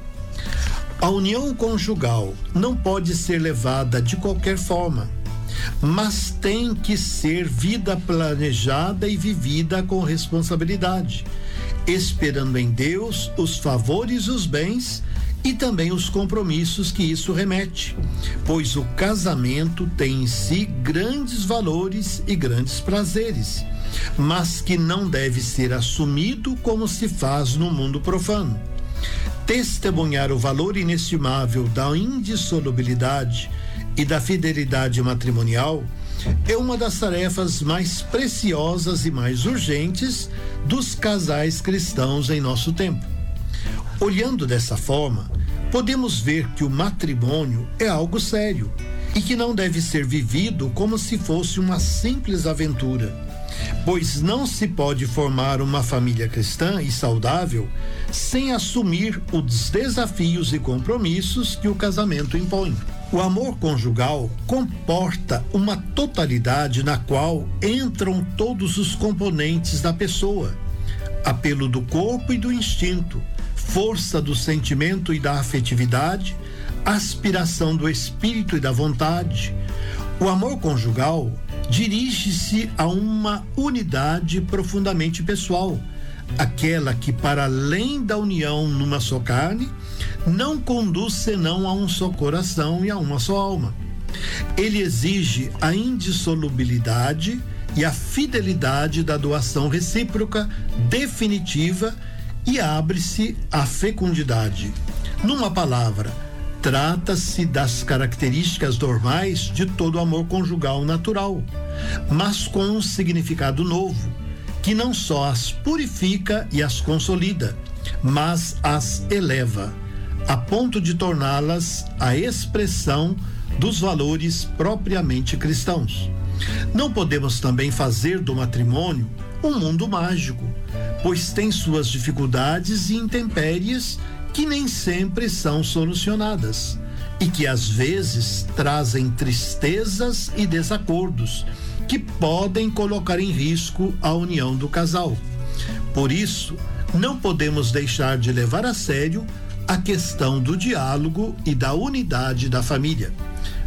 A união conjugal não pode ser levada de qualquer forma, mas tem que ser vida planejada e vivida com responsabilidade, esperando em Deus os favores os bens e também os compromissos que isso remete, pois o casamento tem em si grandes valores e grandes prazeres, mas que não deve ser assumido como se faz no mundo profano. Testemunhar o valor inestimável da indissolubilidade e da fidelidade matrimonial é uma das tarefas mais preciosas e mais urgentes dos casais cristãos em nosso tempo. Olhando dessa forma, podemos ver que o matrimônio é algo sério e que não deve ser vivido como se fosse uma simples aventura, pois não se pode formar uma família cristã e saudável sem assumir os desafios e compromissos que o casamento impõe. O amor conjugal comporta uma totalidade na qual entram todos os componentes da pessoa: apelo do corpo e do instinto, força do sentimento e da afetividade, aspiração do espírito e da vontade. O amor conjugal dirige-se a uma unidade profundamente pessoal, aquela que, para além da união numa só carne, não conduz senão a um só coração e a uma só alma. Ele exige a indissolubilidade e a fidelidade da doação recíproca definitiva e abre-se à fecundidade. Numa palavra, trata-se das características normais de todo amor conjugal natural, mas com um significado novo, que não só as purifica e as consolida, mas as eleva, a ponto de torná-las a expressão dos valores propriamente cristãos. Não podemos também fazer do matrimônio um mundo mágico, pois tem suas dificuldades e intempéries que nem sempre são solucionadas e que às vezes trazem tristezas e desacordos que podem colocar em risco a união do casal. Por isso, não podemos deixar de levar a sério a questão do diálogo e da unidade da família.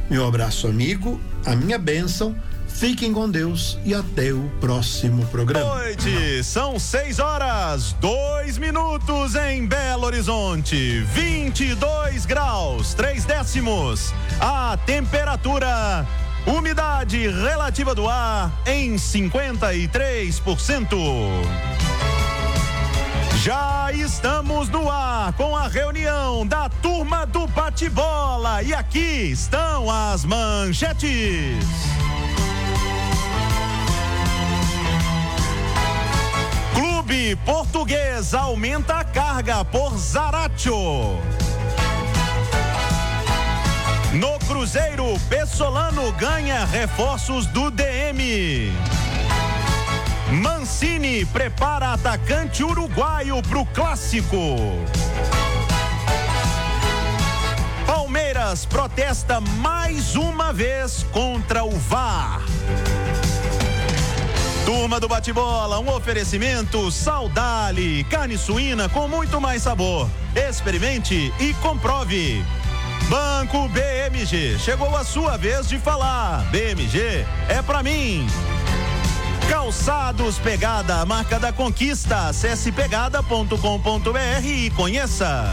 Meu abraço amigo, a minha bênção Fiquem com Deus e até o próximo programa. Noite, são 6 horas, 2 minutos em Belo Horizonte, 22 graus, 3 décimos. A temperatura, umidade relativa do ar em 53%. Já estamos no ar com a reunião da turma do bate-bola e aqui estão as manchetes. Clube Português aumenta a carga por Zaratio. No Cruzeiro, Pessolano ganha reforços do DM. Mancini prepara atacante uruguaio para o clássico. Palmeiras protesta mais uma vez contra o VAR. Turma do Bate-Bola, um oferecimento Saudale, carne suína com muito mais sabor. Experimente e comprove. Banco BMG, chegou a sua vez de falar. BMG é pra mim. Calçados Pegada, marca da conquista. Acesse pegada.com.br e conheça.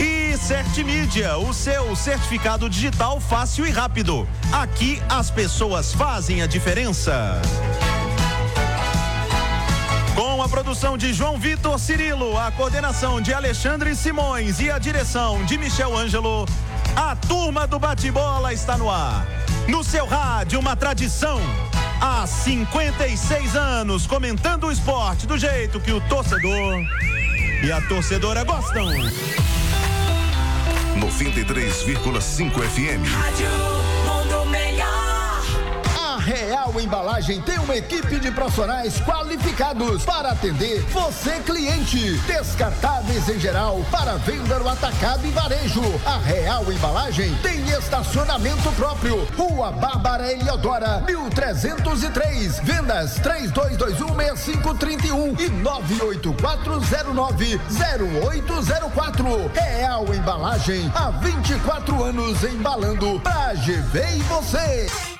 E Certimídia, o seu certificado digital fácil e rápido. Aqui as pessoas fazem a diferença. Com a produção de João Vitor Cirilo, a coordenação de Alexandre Simões e a direção de Michel Ângelo, a turma do bate-bola está no ar. No seu rádio, uma tradição. Há 56 anos, comentando o esporte do jeito que o torcedor e a torcedora gostam. 93,5 FM. Rádio Real Embalagem tem uma equipe de profissionais qualificados para atender você, cliente. Descartáveis em geral para venda no atacado e varejo. A Real Embalagem tem estacionamento próprio. Rua Bárbara Eliodora, 1303. Vendas 32216531 e 984090804. Real Embalagem, há 24 anos embalando pra GV e você.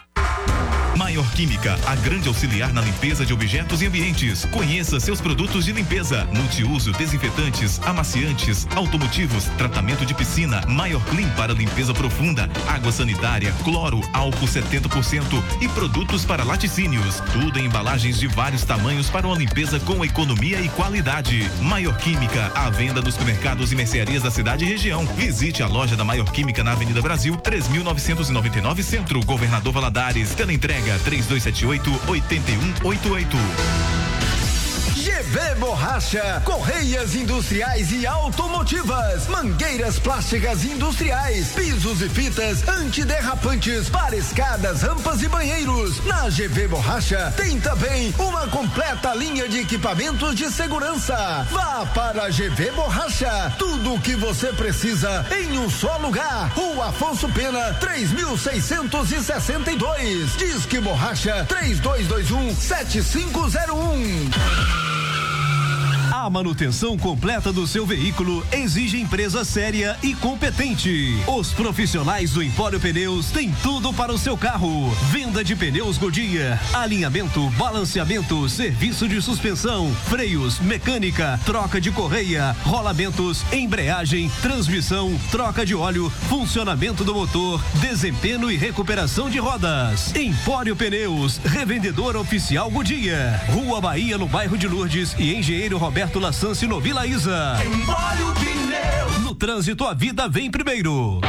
Maior Química, a grande auxiliar na limpeza de objetos e ambientes. Conheça seus produtos de limpeza: multiuso, desinfetantes, amaciantes, automotivos, tratamento de piscina, Maior Clean para limpeza profunda, água sanitária, cloro, álcool 70% e produtos para laticínios. Tudo em embalagens de vários tamanhos para uma limpeza com economia e qualidade. Maior Química, à venda nos supermercados e mercearias da cidade e região. Visite a loja da Maior Química na Avenida Brasil, 3999 Centro, Governador Valadares. Teleentrega 3278 8188. GV Borracha, Correias Industriais e Automotivas, Mangueiras Plásticas Industriais, Pisos e Fitas Antiderrapantes para escadas, rampas e banheiros. Na GV Borracha tem também uma completa linha de equipamentos de segurança. Vá para a GV Borracha, tudo o que você precisa em um só lugar. Rua Afonso Pena, 3662. Disque Borracha 3221 7501. A manutenção completa do seu veículo exige empresa séria e competente. Os profissionais do Empório Pneus têm tudo para o seu carro. Venda de pneus Godia, alinhamento, balanceamento, serviço de suspensão, freios, mecânica, troca de correia, rolamentos, embreagem, transmissão, troca de óleo, funcionamento do motor, desempenho e recuperação de rodas. Empório Pneus, revendedor oficial Godia. Rua Bahia, no bairro de Lourdes e Engenheiro Roberto Lassance no Vila Isa. No trânsito, a vida vem primeiro.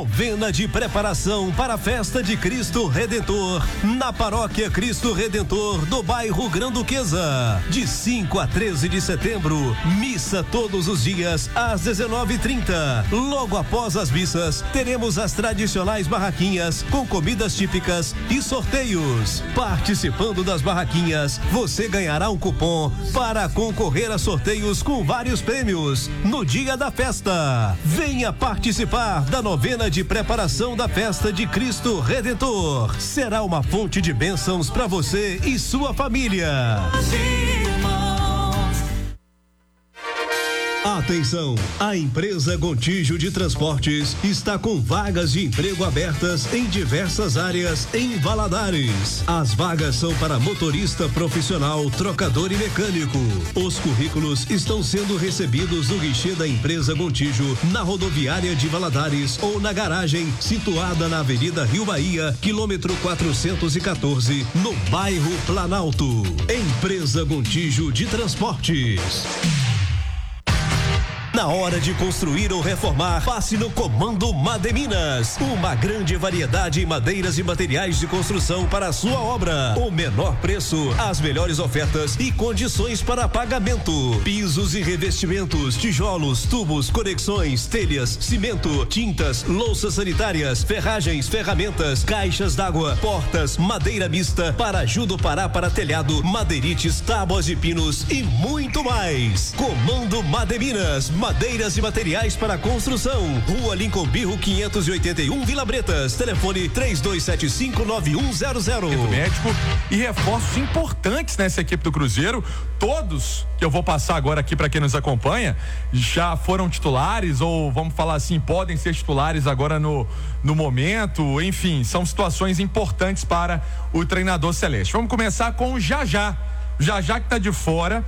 Novena de preparação para a festa de Cristo Redentor, na paróquia Cristo Redentor do bairro Granduquesa. De 5 a 13 de setembro, missa todos os dias às 19:30. Logo após as missas, teremos as tradicionais barraquinhas com comidas típicas e sorteios. Participando das barraquinhas, você ganhará um cupom para concorrer a sorteios com vários prêmios no dia da festa. Venha participar da novena de preparação da festa de Cristo Redentor. Será uma fonte de bênçãos para você e sua família. Atenção! A empresa Gontijo de Transportes está com vagas de emprego abertas em diversas áreas em Valadares. As vagas são para motorista profissional, trocador e mecânico. Os currículos estão sendo recebidos no guichê da empresa Gontijo, na rodoviária de Valadares ou na garagem situada na Avenida Rio Bahia, quilômetro 414, no bairro Planalto. Empresa Gontijo de Transportes. Na hora de construir ou reformar, passe no Comando Mademinas. Uma grande variedade em madeiras e materiais de construção para a sua obra. O menor preço, as melhores ofertas e condições para pagamento. Pisos e revestimentos, tijolos, tubos, conexões, telhas, cimento, tintas, louças sanitárias, ferragens, ferramentas, caixas d'água, portas, madeira mista para ajuda Pará para telhado, madeirites, tábuas de pinos e muito mais. Comando Mademinas, madeiras e materiais para construção. Rua Lincoln Birro 581 Vila Bretas. Telefone 32759100. médico e reforços importantes nessa equipe do Cruzeiro. Todos que eu vou passar agora aqui para quem nos acompanha já foram titulares ou vamos falar assim, podem ser titulares agora no, no momento. Enfim, são situações importantes para o treinador Celeste. Vamos começar com o Jajá. Jajá que está de fora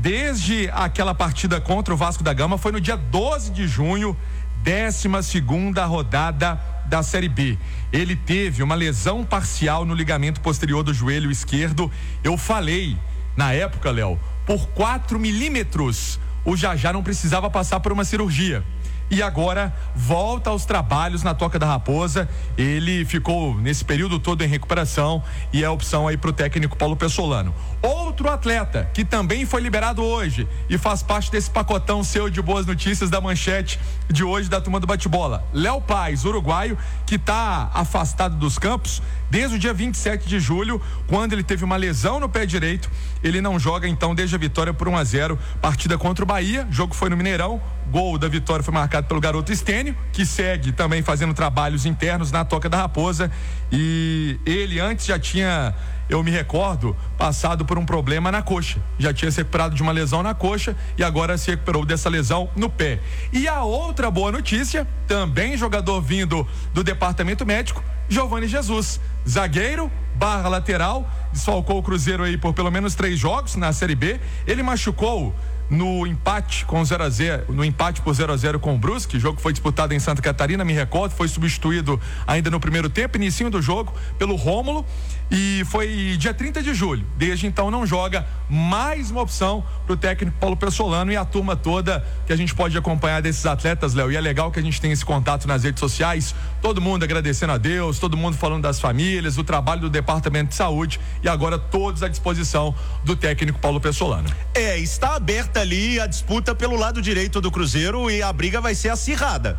desde aquela partida contra o Vasco da Gama, foi no dia 12 de junho, 12 segunda rodada da Série B. Ele teve uma lesão parcial no ligamento posterior do joelho esquerdo. Eu falei na época, Léo, por 4 milímetros, o Jajá não precisava passar por uma cirurgia e agora volta aos trabalhos na Toca da Raposa. Ele ficou nesse período todo em recuperação e é a opção aí para o técnico Paulo Pessolano. Outro atleta que também foi liberado hoje e faz parte desse pacotão seu de boas notícias da manchete de hoje da turma do bate-bola. Léo Paz, uruguaio, que está afastado dos campos desde o dia 27 de julho, quando ele teve uma lesão no pé direito. Ele não joga então desde a vitória por 1 a 0, partida contra o Bahia. jogo foi no Mineirão. Gol da vitória foi marcado pelo garoto Estênio, que segue também fazendo trabalhos internos na Toca da Raposa. E ele antes já tinha eu me recordo, passado por um problema na coxa. Já tinha se recuperado de uma lesão na coxa e agora se recuperou dessa lesão no pé. E a outra boa notícia, também jogador vindo do departamento médico, Giovanni Jesus, zagueiro, barra lateral, desfalcou o Cruzeiro aí por pelo menos três jogos na Série B. Ele machucou no empate com 0 a 0 no empate por 0 a 0 com o Brusque, jogo foi disputado em Santa Catarina, me recordo, foi substituído ainda no primeiro tempo, início do jogo, pelo Rômulo e foi dia 30 de julho. Desde então não joga mais uma opção para o técnico Paulo Pessolano e a turma toda que a gente pode acompanhar desses atletas, Léo. E é legal que a gente tem esse contato nas redes sociais, todo mundo agradecendo a Deus, todo mundo falando das famílias, o trabalho do Departamento de Saúde e agora todos à disposição do técnico Paulo Pessolano. É, está aberta ali a disputa pelo lado direito do Cruzeiro e a briga vai ser acirrada.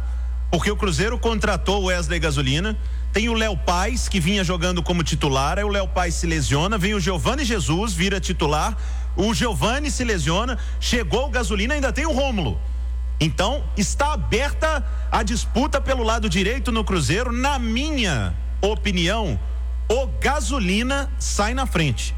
Porque o Cruzeiro contratou o Wesley Gasolina, tem o Léo Paz, que vinha jogando como titular, aí o Léo Paz se lesiona, vem o Giovanni Jesus, vira titular, o Giovanni se lesiona, chegou o Gasolina, ainda tem o Rômulo. Então, está aberta a disputa pelo lado direito no Cruzeiro. Na minha opinião, o Gasolina sai na frente.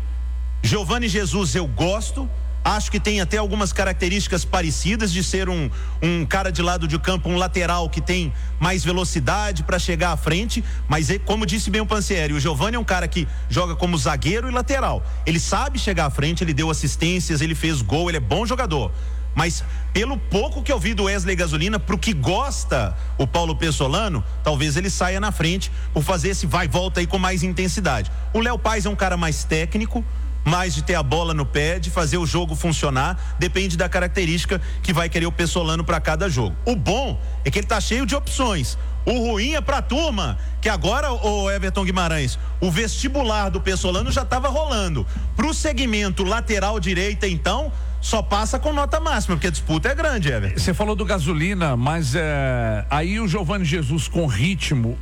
Giovanni Jesus eu gosto, Acho que tem até algumas características parecidas de ser um, um cara de lado de campo, um lateral que tem mais velocidade para chegar à frente. Mas, como disse bem o Pansieri, o Giovanni é um cara que joga como zagueiro e lateral. Ele sabe chegar à frente, ele deu assistências, ele fez gol, ele é bom jogador. Mas pelo pouco que eu vi do Wesley Gasolina, pro que gosta o Paulo Pessolano, talvez ele saia na frente por fazer esse vai volta aí com mais intensidade. O Léo Paz é um cara mais técnico, mais de ter a bola no pé, de fazer o jogo funcionar, depende da característica que vai querer o Pessolano para cada jogo. O bom é que ele tá cheio de opções. O ruim é pra turma, que agora, o Everton Guimarães, o vestibular do Pessolano já estava rolando. Pro segmento lateral direita, então, só passa com nota máxima, porque a disputa é grande, Everton. Você falou do gasolina, mas é, aí o Giovanni Jesus com ritmo,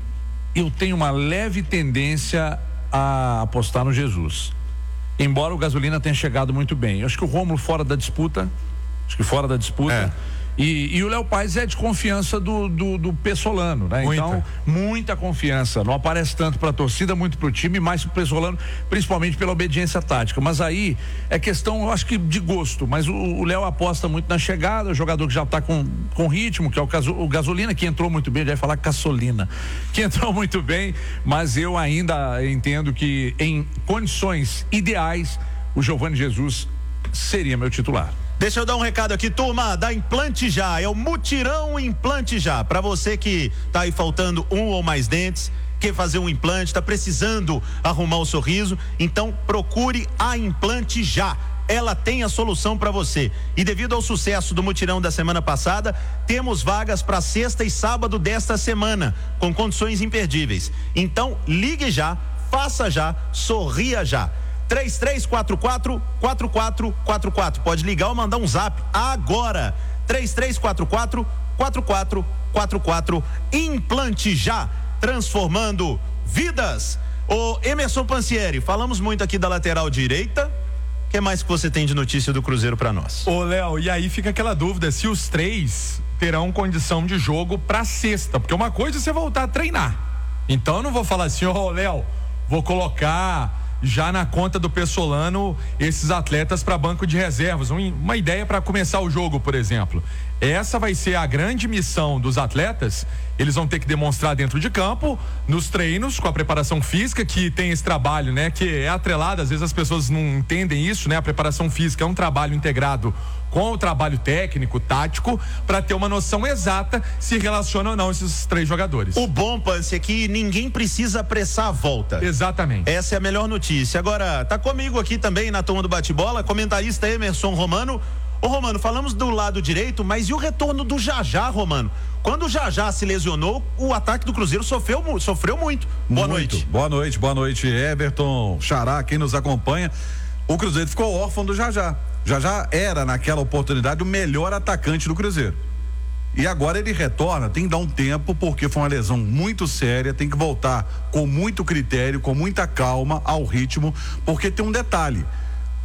eu tenho uma leve tendência a apostar no Jesus embora o gasolina tenha chegado muito bem. Eu acho que o Rômulo fora da disputa, acho que fora da disputa. E, e, o Léo Paz é de confiança do, do, do Pessolano, né? Muita. Então, muita confiança. Não aparece tanto para a torcida, muito para o time, mais para o Pessolano, principalmente pela obediência tática. Mas aí é questão, eu acho que de gosto. Mas o Léo aposta muito na chegada, o jogador que já está com, com ritmo, que é o, caso, o Gasolina, que entrou muito bem, já ia falar Caçolina, que entrou (laughs) muito bem, mas eu ainda entendo que em condições ideais, o Giovanni Jesus seria meu titular. Deixa eu dar um recado aqui, turma, da Implante Já, é o Mutirão Implante Já. Para você que tá aí faltando um ou mais dentes, quer fazer um implante, está precisando arrumar o sorriso, então procure a Implante Já. Ela tem a solução para você. E devido ao sucesso do mutirão da semana passada, temos vagas para sexta e sábado desta semana, com condições imperdíveis. Então, ligue já, faça já, sorria já. 3344 4444. Pode ligar ou mandar um zap agora. 3344 4444. Implante já, transformando vidas. O Emerson Pansieri, falamos muito aqui da lateral direita. Que mais que você tem de notícia do Cruzeiro para nós? Ô, Léo, e aí fica aquela dúvida se os três terão condição de jogo para sexta, porque uma coisa é você voltar a treinar. Então eu não vou falar assim, ô, oh, Léo, vou colocar já na conta do Pessolano esses atletas para banco de reservas. uma ideia para começar o jogo, por exemplo. Essa vai ser a grande missão dos atletas. Eles vão ter que demonstrar dentro de campo, nos treinos, com a preparação física, que tem esse trabalho, né? Que é atrelado, às vezes as pessoas não entendem isso, né? A preparação física é um trabalho integrado com o trabalho técnico, tático, para ter uma noção exata se relaciona ou não esses três jogadores. O bom, Pance, é que ninguém precisa apressar a volta. Exatamente. Essa é a melhor notícia. Agora, tá comigo aqui também na turma do bate-bola, comentarista Emerson Romano. Ô Romano, falamos do lado direito, mas e o retorno do Jajá, Romano? Quando o Jajá se lesionou, o ataque do Cruzeiro sofreu, sofreu muito. Boa muito. noite. Boa noite, boa noite, Everton, Xará, quem nos acompanha. O Cruzeiro ficou órfão do Jajá. Jajá era, naquela oportunidade, o melhor atacante do Cruzeiro. E agora ele retorna, tem que dar um tempo, porque foi uma lesão muito séria, tem que voltar com muito critério, com muita calma ao ritmo, porque tem um detalhe.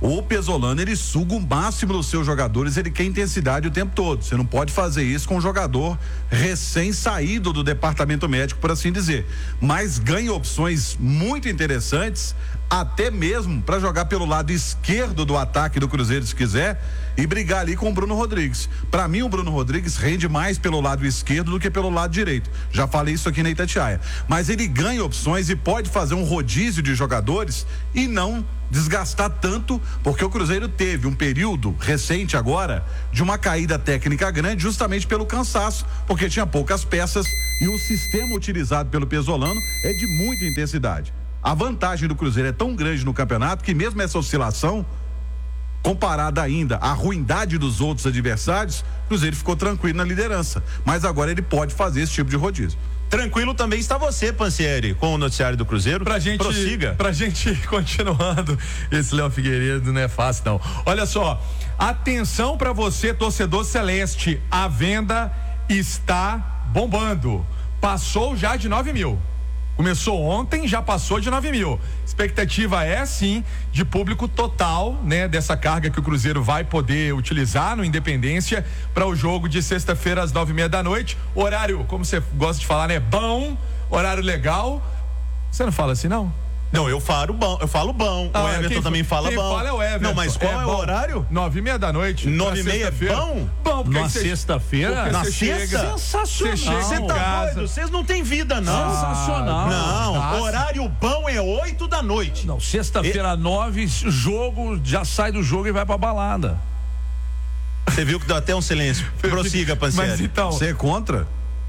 O Pesolano, ele suga o máximo dos seus jogadores, ele quer intensidade o tempo todo. Você não pode fazer isso com um jogador recém-saído do departamento médico, por assim dizer. Mas ganha opções muito interessantes até mesmo para jogar pelo lado esquerdo do ataque do Cruzeiro, se quiser, e brigar ali com o Bruno Rodrigues. Para mim, o Bruno Rodrigues rende mais pelo lado esquerdo do que pelo lado direito. Já falei isso aqui na Itatiaia. Mas ele ganha opções e pode fazer um rodízio de jogadores e não desgastar tanto, porque o Cruzeiro teve um período recente agora de uma caída técnica grande, justamente pelo cansaço, porque tinha poucas peças e o sistema utilizado pelo Pesolano é de muita intensidade. A vantagem do Cruzeiro é tão grande no campeonato que mesmo essa oscilação comparada ainda à ruindade dos outros adversários, o Cruzeiro ficou tranquilo na liderança, mas agora ele pode fazer esse tipo de rodízio. Tranquilo também está você, Pansieri, com o noticiário do Cruzeiro. Pra gente, Prossiga. (laughs) Pra gente continuando, esse Léo Figueiredo não é fácil não. Olha só, atenção para você, torcedor celeste, a venda está bombando. Passou já de 9 mil. Começou ontem, já passou de 9 mil. Expectativa é sim de público total, né? Dessa carga que o Cruzeiro vai poder utilizar no Independência para o jogo de sexta-feira às nove e meia da noite. Horário, como você gosta de falar, né? Bom, horário legal. Você não fala assim, não? Não, eu falo bom, eu falo bom. Ah, o Everton quem- também fala quem bom. fala é o Everton. Não, mas qual é, o bom. horário? Nove e meia da noite. Nove e meia é bom? Bom, porque Na sexta-feira? Na sexta? Sensacional. Você chega Você em tá doido? Vocês não têm vida, não. Sensacional. Não, Tá. horário bom é oito da noite. Não, sexta-feira, nove, jogo, já sai do jogo e vai pra balada. Você viu que deu até um silêncio. (laughs) Prossiga, Pansieri. Mas então- Você é contra?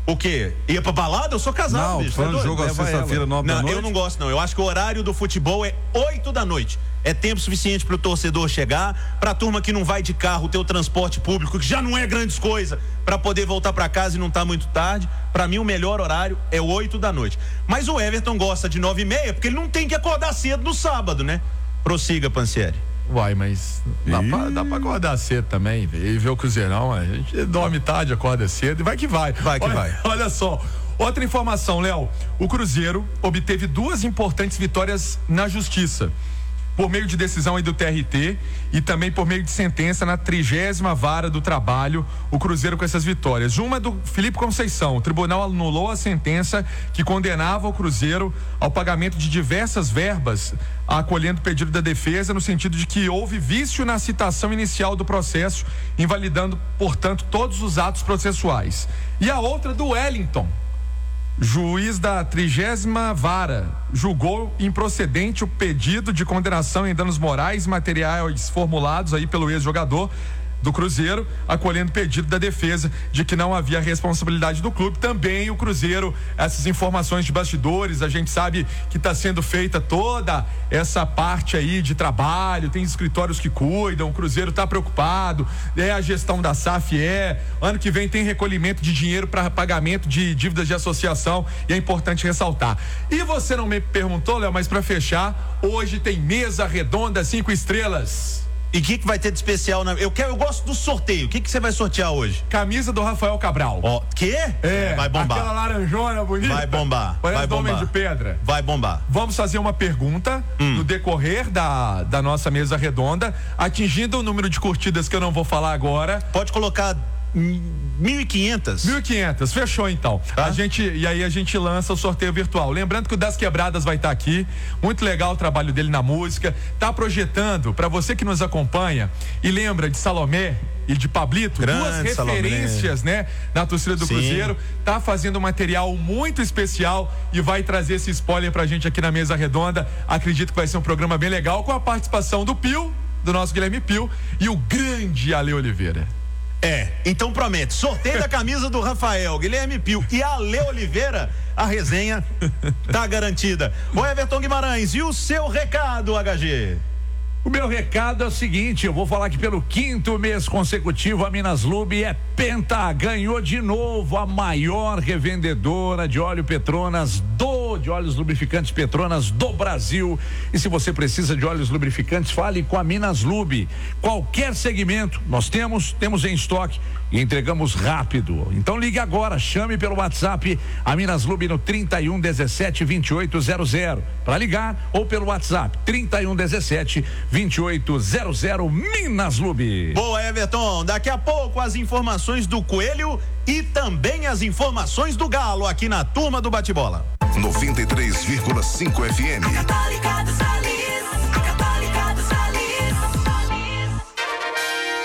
O quê? Ia pra balada? Eu sou casado, Não, bicho. falando tá doido? jogo sexta-feira, nove da Não, noite. eu não gosto, não. Eu acho que o horário do futebol é 8 da noite. É tempo suficiente pro torcedor chegar, pra turma que não vai de carro ter o transporte público, que já não é grandes coisa, pra poder voltar pra casa e não tá muito tarde. Pra mim, o melhor horário é 8 da noite. Mas o Everton gosta de 9 e meia, porque ele não tem que acordar cedo no sábado, né? Prossiga, Pansieri. Uai, mas dá pra, dá pra acordar cedo também, e ver o Cruzeirão. A gente dorme tarde, acorda cedo e vai que vai. Vai que olha, vai. (laughs) Olha só. Outra informação, Léo. O Cruzeiro obteve duas importantes vitórias na justiça. Por meio de decisão aí do TRT e também por meio de sentença na trigésima vara do trabalho, o Cruzeiro com essas vitórias. Uma do Felipe Conceição. O tribunal anulou a sentença que condenava o Cruzeiro ao pagamento de diversas verbas, acolhendo o pedido da defesa, no sentido de que houve vício na citação inicial do processo, invalidando, portanto, todos os atos processuais. E a outra do Wellington. Juiz da trigésima vara julgou improcedente o pedido de condenação em danos morais materiais formulados aí pelo ex-jogador do Cruzeiro, acolhendo pedido da defesa de que não havia responsabilidade do clube. Também o Cruzeiro, essas informações de bastidores, a gente sabe que está sendo feita toda essa parte aí de trabalho, tem escritórios que cuidam, o Cruzeiro está preocupado, é a gestão da SAF é, ano que vem tem recolhimento de dinheiro para pagamento de dívidas de associação e é importante ressaltar. E você não me perguntou, Léo, mas para fechar, hoje tem mesa redonda cinco estrelas. E o que, que vai ter de especial? Na... Eu, quero, eu gosto do sorteio. O que, que você vai sortear hoje? Camisa do Rafael Cabral. Ó, quê? É, vai bombar. Aquela laranjona bonita. Vai bombar. Parece vai do Homem bombar. de Pedra. Vai bombar. Vamos fazer uma pergunta Hum. no decorrer da, da nossa mesa redonda, atingindo o número de curtidas que eu não vou falar agora. Pode colocar 1.500. 1.500, fechou então. Tá. A gente e aí a gente lança o sorteio virtual. Lembrando que o Das Quebradas vai estar aqui. Muito legal o trabalho dele na música. Tá projetando para você que nos acompanha e lembra de Salomé e de Pablito, Grande duas Salomé. referências, né, na torcida do Sim. Cruzeiro. Tá fazendo um material muito especial e vai trazer esse spoiler pra gente aqui na mesa redonda. Acredito que vai ser um programa bem legal com a participação do Pio, do nosso Guilherme Pio e o grande Ale Oliveira. É, então promete. Sorteio da (laughs) camisa do Rafael, Guilherme Pio e Ale Oliveira. A resenha tá garantida. (laughs) O Everton Guimarães, e o seu recado, HG? O meu recado é o seguinte: eu vou falar que pelo quinto mês consecutivo a Minas Lube é Penta, ganhou de novo a maior revendedora de óleo Petronas do de óleos lubrificantes Petronas do Brasil. E se você precisa de óleos lubrificantes, fale com a Minas Lube. Qualquer segmento nós temos, temos em estoque e entregamos rápido. Então ligue agora, chame pelo WhatsApp a Minas Lube no 31 17 2800 para ligar ou pelo WhatsApp 31 17 2800 Minas Lube. Boa, Everton. Daqui a pouco as informações do Coelho e também as informações do Galo aqui na turma do bate-bola. 93,5 FM. Católica dos.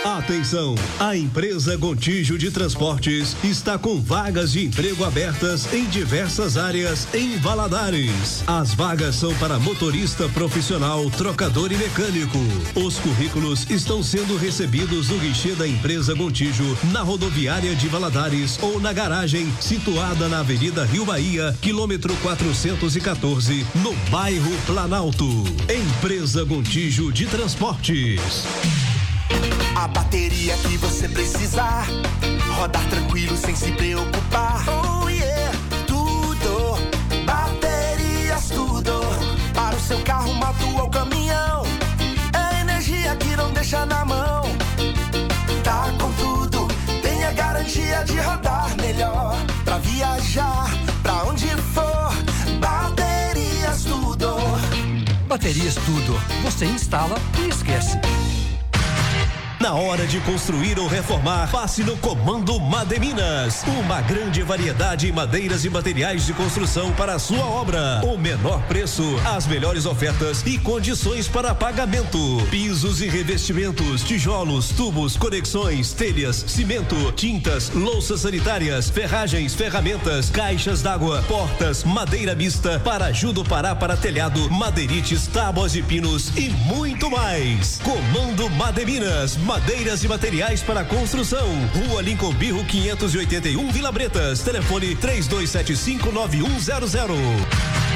Atenção! A empresa Gontijo de Transportes está com vagas de emprego abertas em diversas áreas em Valadares. As vagas são para motorista profissional, trocador e mecânico. Os currículos estão sendo recebidos no guichê da empresa Gontijo, na rodoviária de Valadares ou na garagem situada na Avenida Rio Bahia, quilômetro 414, no bairro Planalto. Empresa Gontijo de Transportes. A bateria que você precisar, rodar tranquilo sem se preocupar. Oh yeah, tudo, baterias tudo. Para o seu carro, moto ou caminhão, é energia que não deixa na mão. Tá com tudo, tem a garantia de rodar melhor. Pra viajar, pra onde for, baterias tudo. Baterias Tudo. Você instala e esquece. Na hora de construir ou reformar, passe no Comando Mademinas. Uma grande variedade em madeiras e materiais de construção para a sua obra. O menor preço, as melhores ofertas e condições para pagamento. Pisos e revestimentos, tijolos, tubos, conexões, telhas, cimento, tintas, louças sanitárias, ferragens, ferramentas, caixas d'água, portas, madeira mista para ajuda Pará para telhado, madeirites, tábuas de pinos e muito mais. Comando Mademinas, madeiras e materiais para construção. Rua Lincoln Birro 581 Vila Bretas. Telefone 32759100.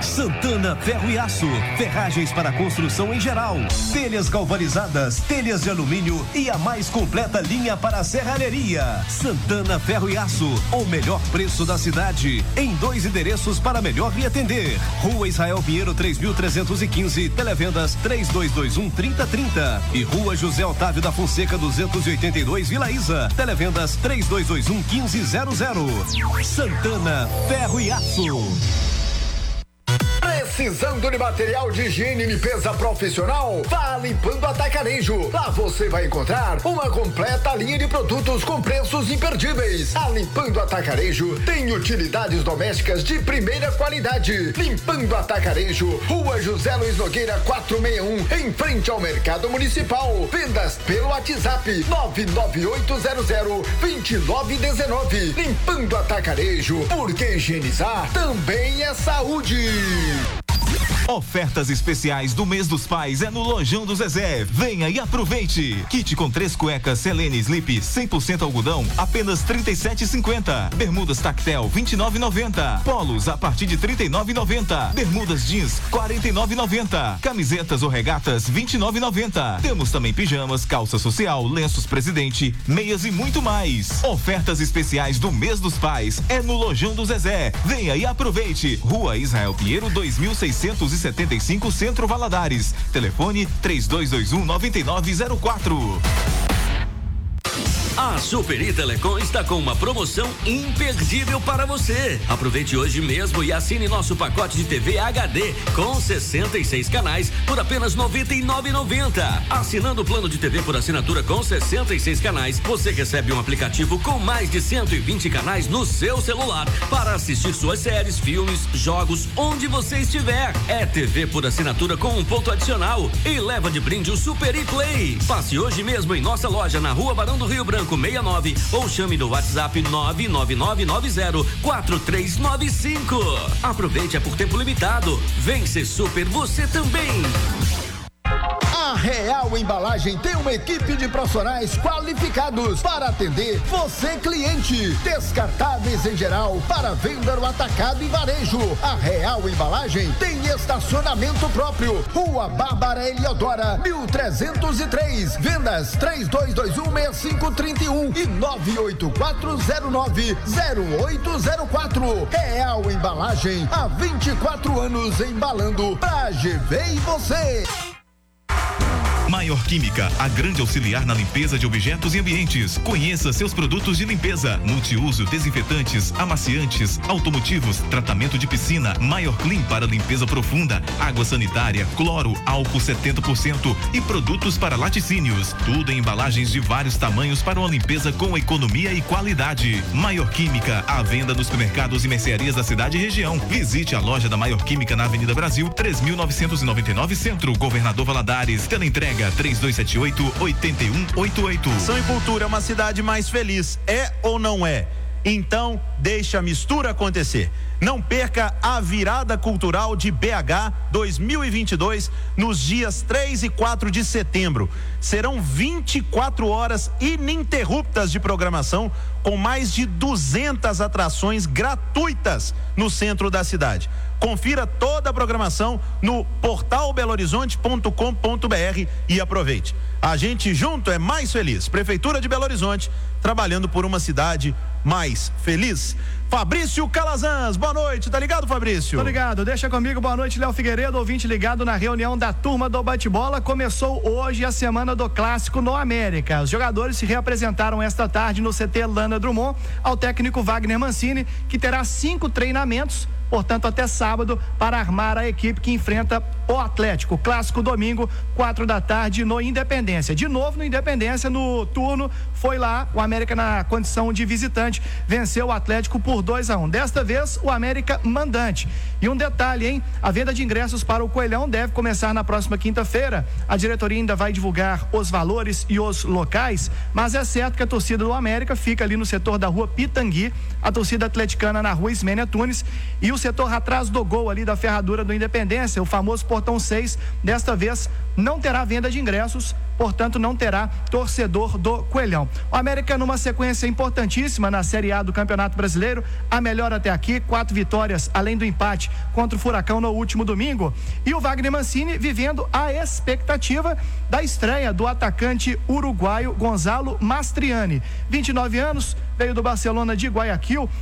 Santana Ferro e Aço, ferragens para construção em geral, telhas galvanizadas, telhas de alumínio e a mais completa linha para a serralheria. Santana Ferro e Aço, o melhor preço da cidade, em dois endereços para melhor lhe atender. Rua Israel Pinheiro 3315, televendas 3221 3030 e Rua José Otávio da Fonseca 282 Vila Isa, televendas 3221 1500. Santana Ferro e Aço. 何? Precisando de material de higiene e limpeza profissional? Vá Limpando Atacarejo. Lá você vai encontrar uma completa linha de produtos com preços imperdíveis. A Limpando Atacarejo tem utilidades domésticas de primeira qualidade. Limpando Atacarejo, Rua José Luiz Nogueira 461, em frente ao Mercado Municipal. Vendas pelo WhatsApp 998002919. Limpando Atacarejo, porque higienizar também é saúde. Ofertas especiais do mês dos pais é no Lojão do Zezé. Venha e aproveite. Kit com três cuecas Selene Sleep 100% algodão, apenas 37,50. Bermudas Tactel 29,90. Polos a partir de 39,90. Bermudas jeans 49,90. Camisetas ou regatas 29,90. Temos também pijamas, calça social, lenços presidente, meias e muito mais. Ofertas especiais do mês dos pais é no Lojão do Zezé. Venha e aproveite. Rua Israel Pinheiro 2675 Centro Valadares. Telefone 3221 9904. A Superi Telecom está com uma promoção imperdível para você. Aproveite hoje mesmo e assine nosso pacote de TV HD com 66 canais por apenas R$ 99,90. Assinando o plano de TV por assinatura com 66 canais, você recebe um aplicativo com mais de 120 canais no seu celular para assistir suas séries, filmes, jogos, onde você estiver. É TV por assinatura com um ponto adicional e leva de brinde o Superi Play. Passe hoje mesmo em nossa loja na Rua Barão do Rio Branco 69 ou chame no WhatsApp 999904395. Aproveite é por tempo limitado. Vem ser super você também. A Real Embalagem tem uma equipe de profissionais qualificados para atender você cliente. Descartáveis em geral para venda no atacado e varejo. A Real Embalagem tem estacionamento próprio. Rua Bárbara Eliodora, 1303. Vendas 32216531 e 984090804. Real Embalagem, há 24 anos embalando pra GV e você. Maior Química, a grande auxiliar na limpeza de objetos e ambientes. Conheça seus produtos de limpeza, multiuso, desinfetantes, amaciantes, automotivos, tratamento de piscina, Maior Clean para limpeza profunda, água sanitária, cloro, álcool 70% e produtos para laticínios. Tudo em embalagens de vários tamanhos para uma limpeza com economia e qualidade. Maior Química, à venda nos supermercados e mercearias da cidade e região. Visite a loja da Maior Química na Avenida Brasil, 3999 Centro, Governador Valadares. Teleentrega Liga 3278 8188. Ação e Cultura é uma cidade mais feliz, é ou não é? Então, deixa a mistura acontecer. Não perca a virada cultural de BH 2022 nos dias 3 e 4 de setembro. Serão 24 horas ininterruptas de programação com mais de 200 atrações gratuitas no centro da cidade. Confira toda a programação no portalbelohorizonte.com.br e aproveite. A gente junto é mais feliz. Prefeitura de Belo Horizonte, trabalhando por uma cidade mais feliz. Fabrício Calazans, boa noite, tá ligado, Fabrício? Tô ligado, deixa comigo, boa noite, Léo Figueiredo, ouvinte ligado na reunião da turma do bate-bola. Começou hoje a semana do clássico no América. Os jogadores se reapresentaram esta tarde no CT Lana Drummond ao técnico Wagner Mancini, que terá cinco treinamentos portanto, até sábado, para armar a equipe que enfrenta o Atlético. Clássico domingo, quatro da tarde, no Independência. De novo no Independência, no turno, foi lá, o América na condição de visitante, venceu o Atlético por 2 a 1 um. Desta vez, o América mandante. E um detalhe, hein? A venda de ingressos para o Coelhão deve começar na próxima quinta-feira. A diretoria ainda vai divulgar os valores e os locais, mas é certo que a torcida do América fica ali no setor da rua Pitangui, a torcida atleticana na rua Ismênia Tunes e o setor atrás do gol ali da ferradura do Independência, o famoso portão 6, desta vez não terá venda de ingressos, portanto não terá torcedor do Coelhão. O América numa sequência importantíssima na Série A do Campeonato Brasileiro, a melhor até aqui, quatro vitórias, além do empate contra o Furacão no último domingo. E o Wagner Mancini vivendo a expectativa da estreia do atacante uruguaio Gonzalo Mastriani. 29 anos, veio do Barcelona de Guayaquil,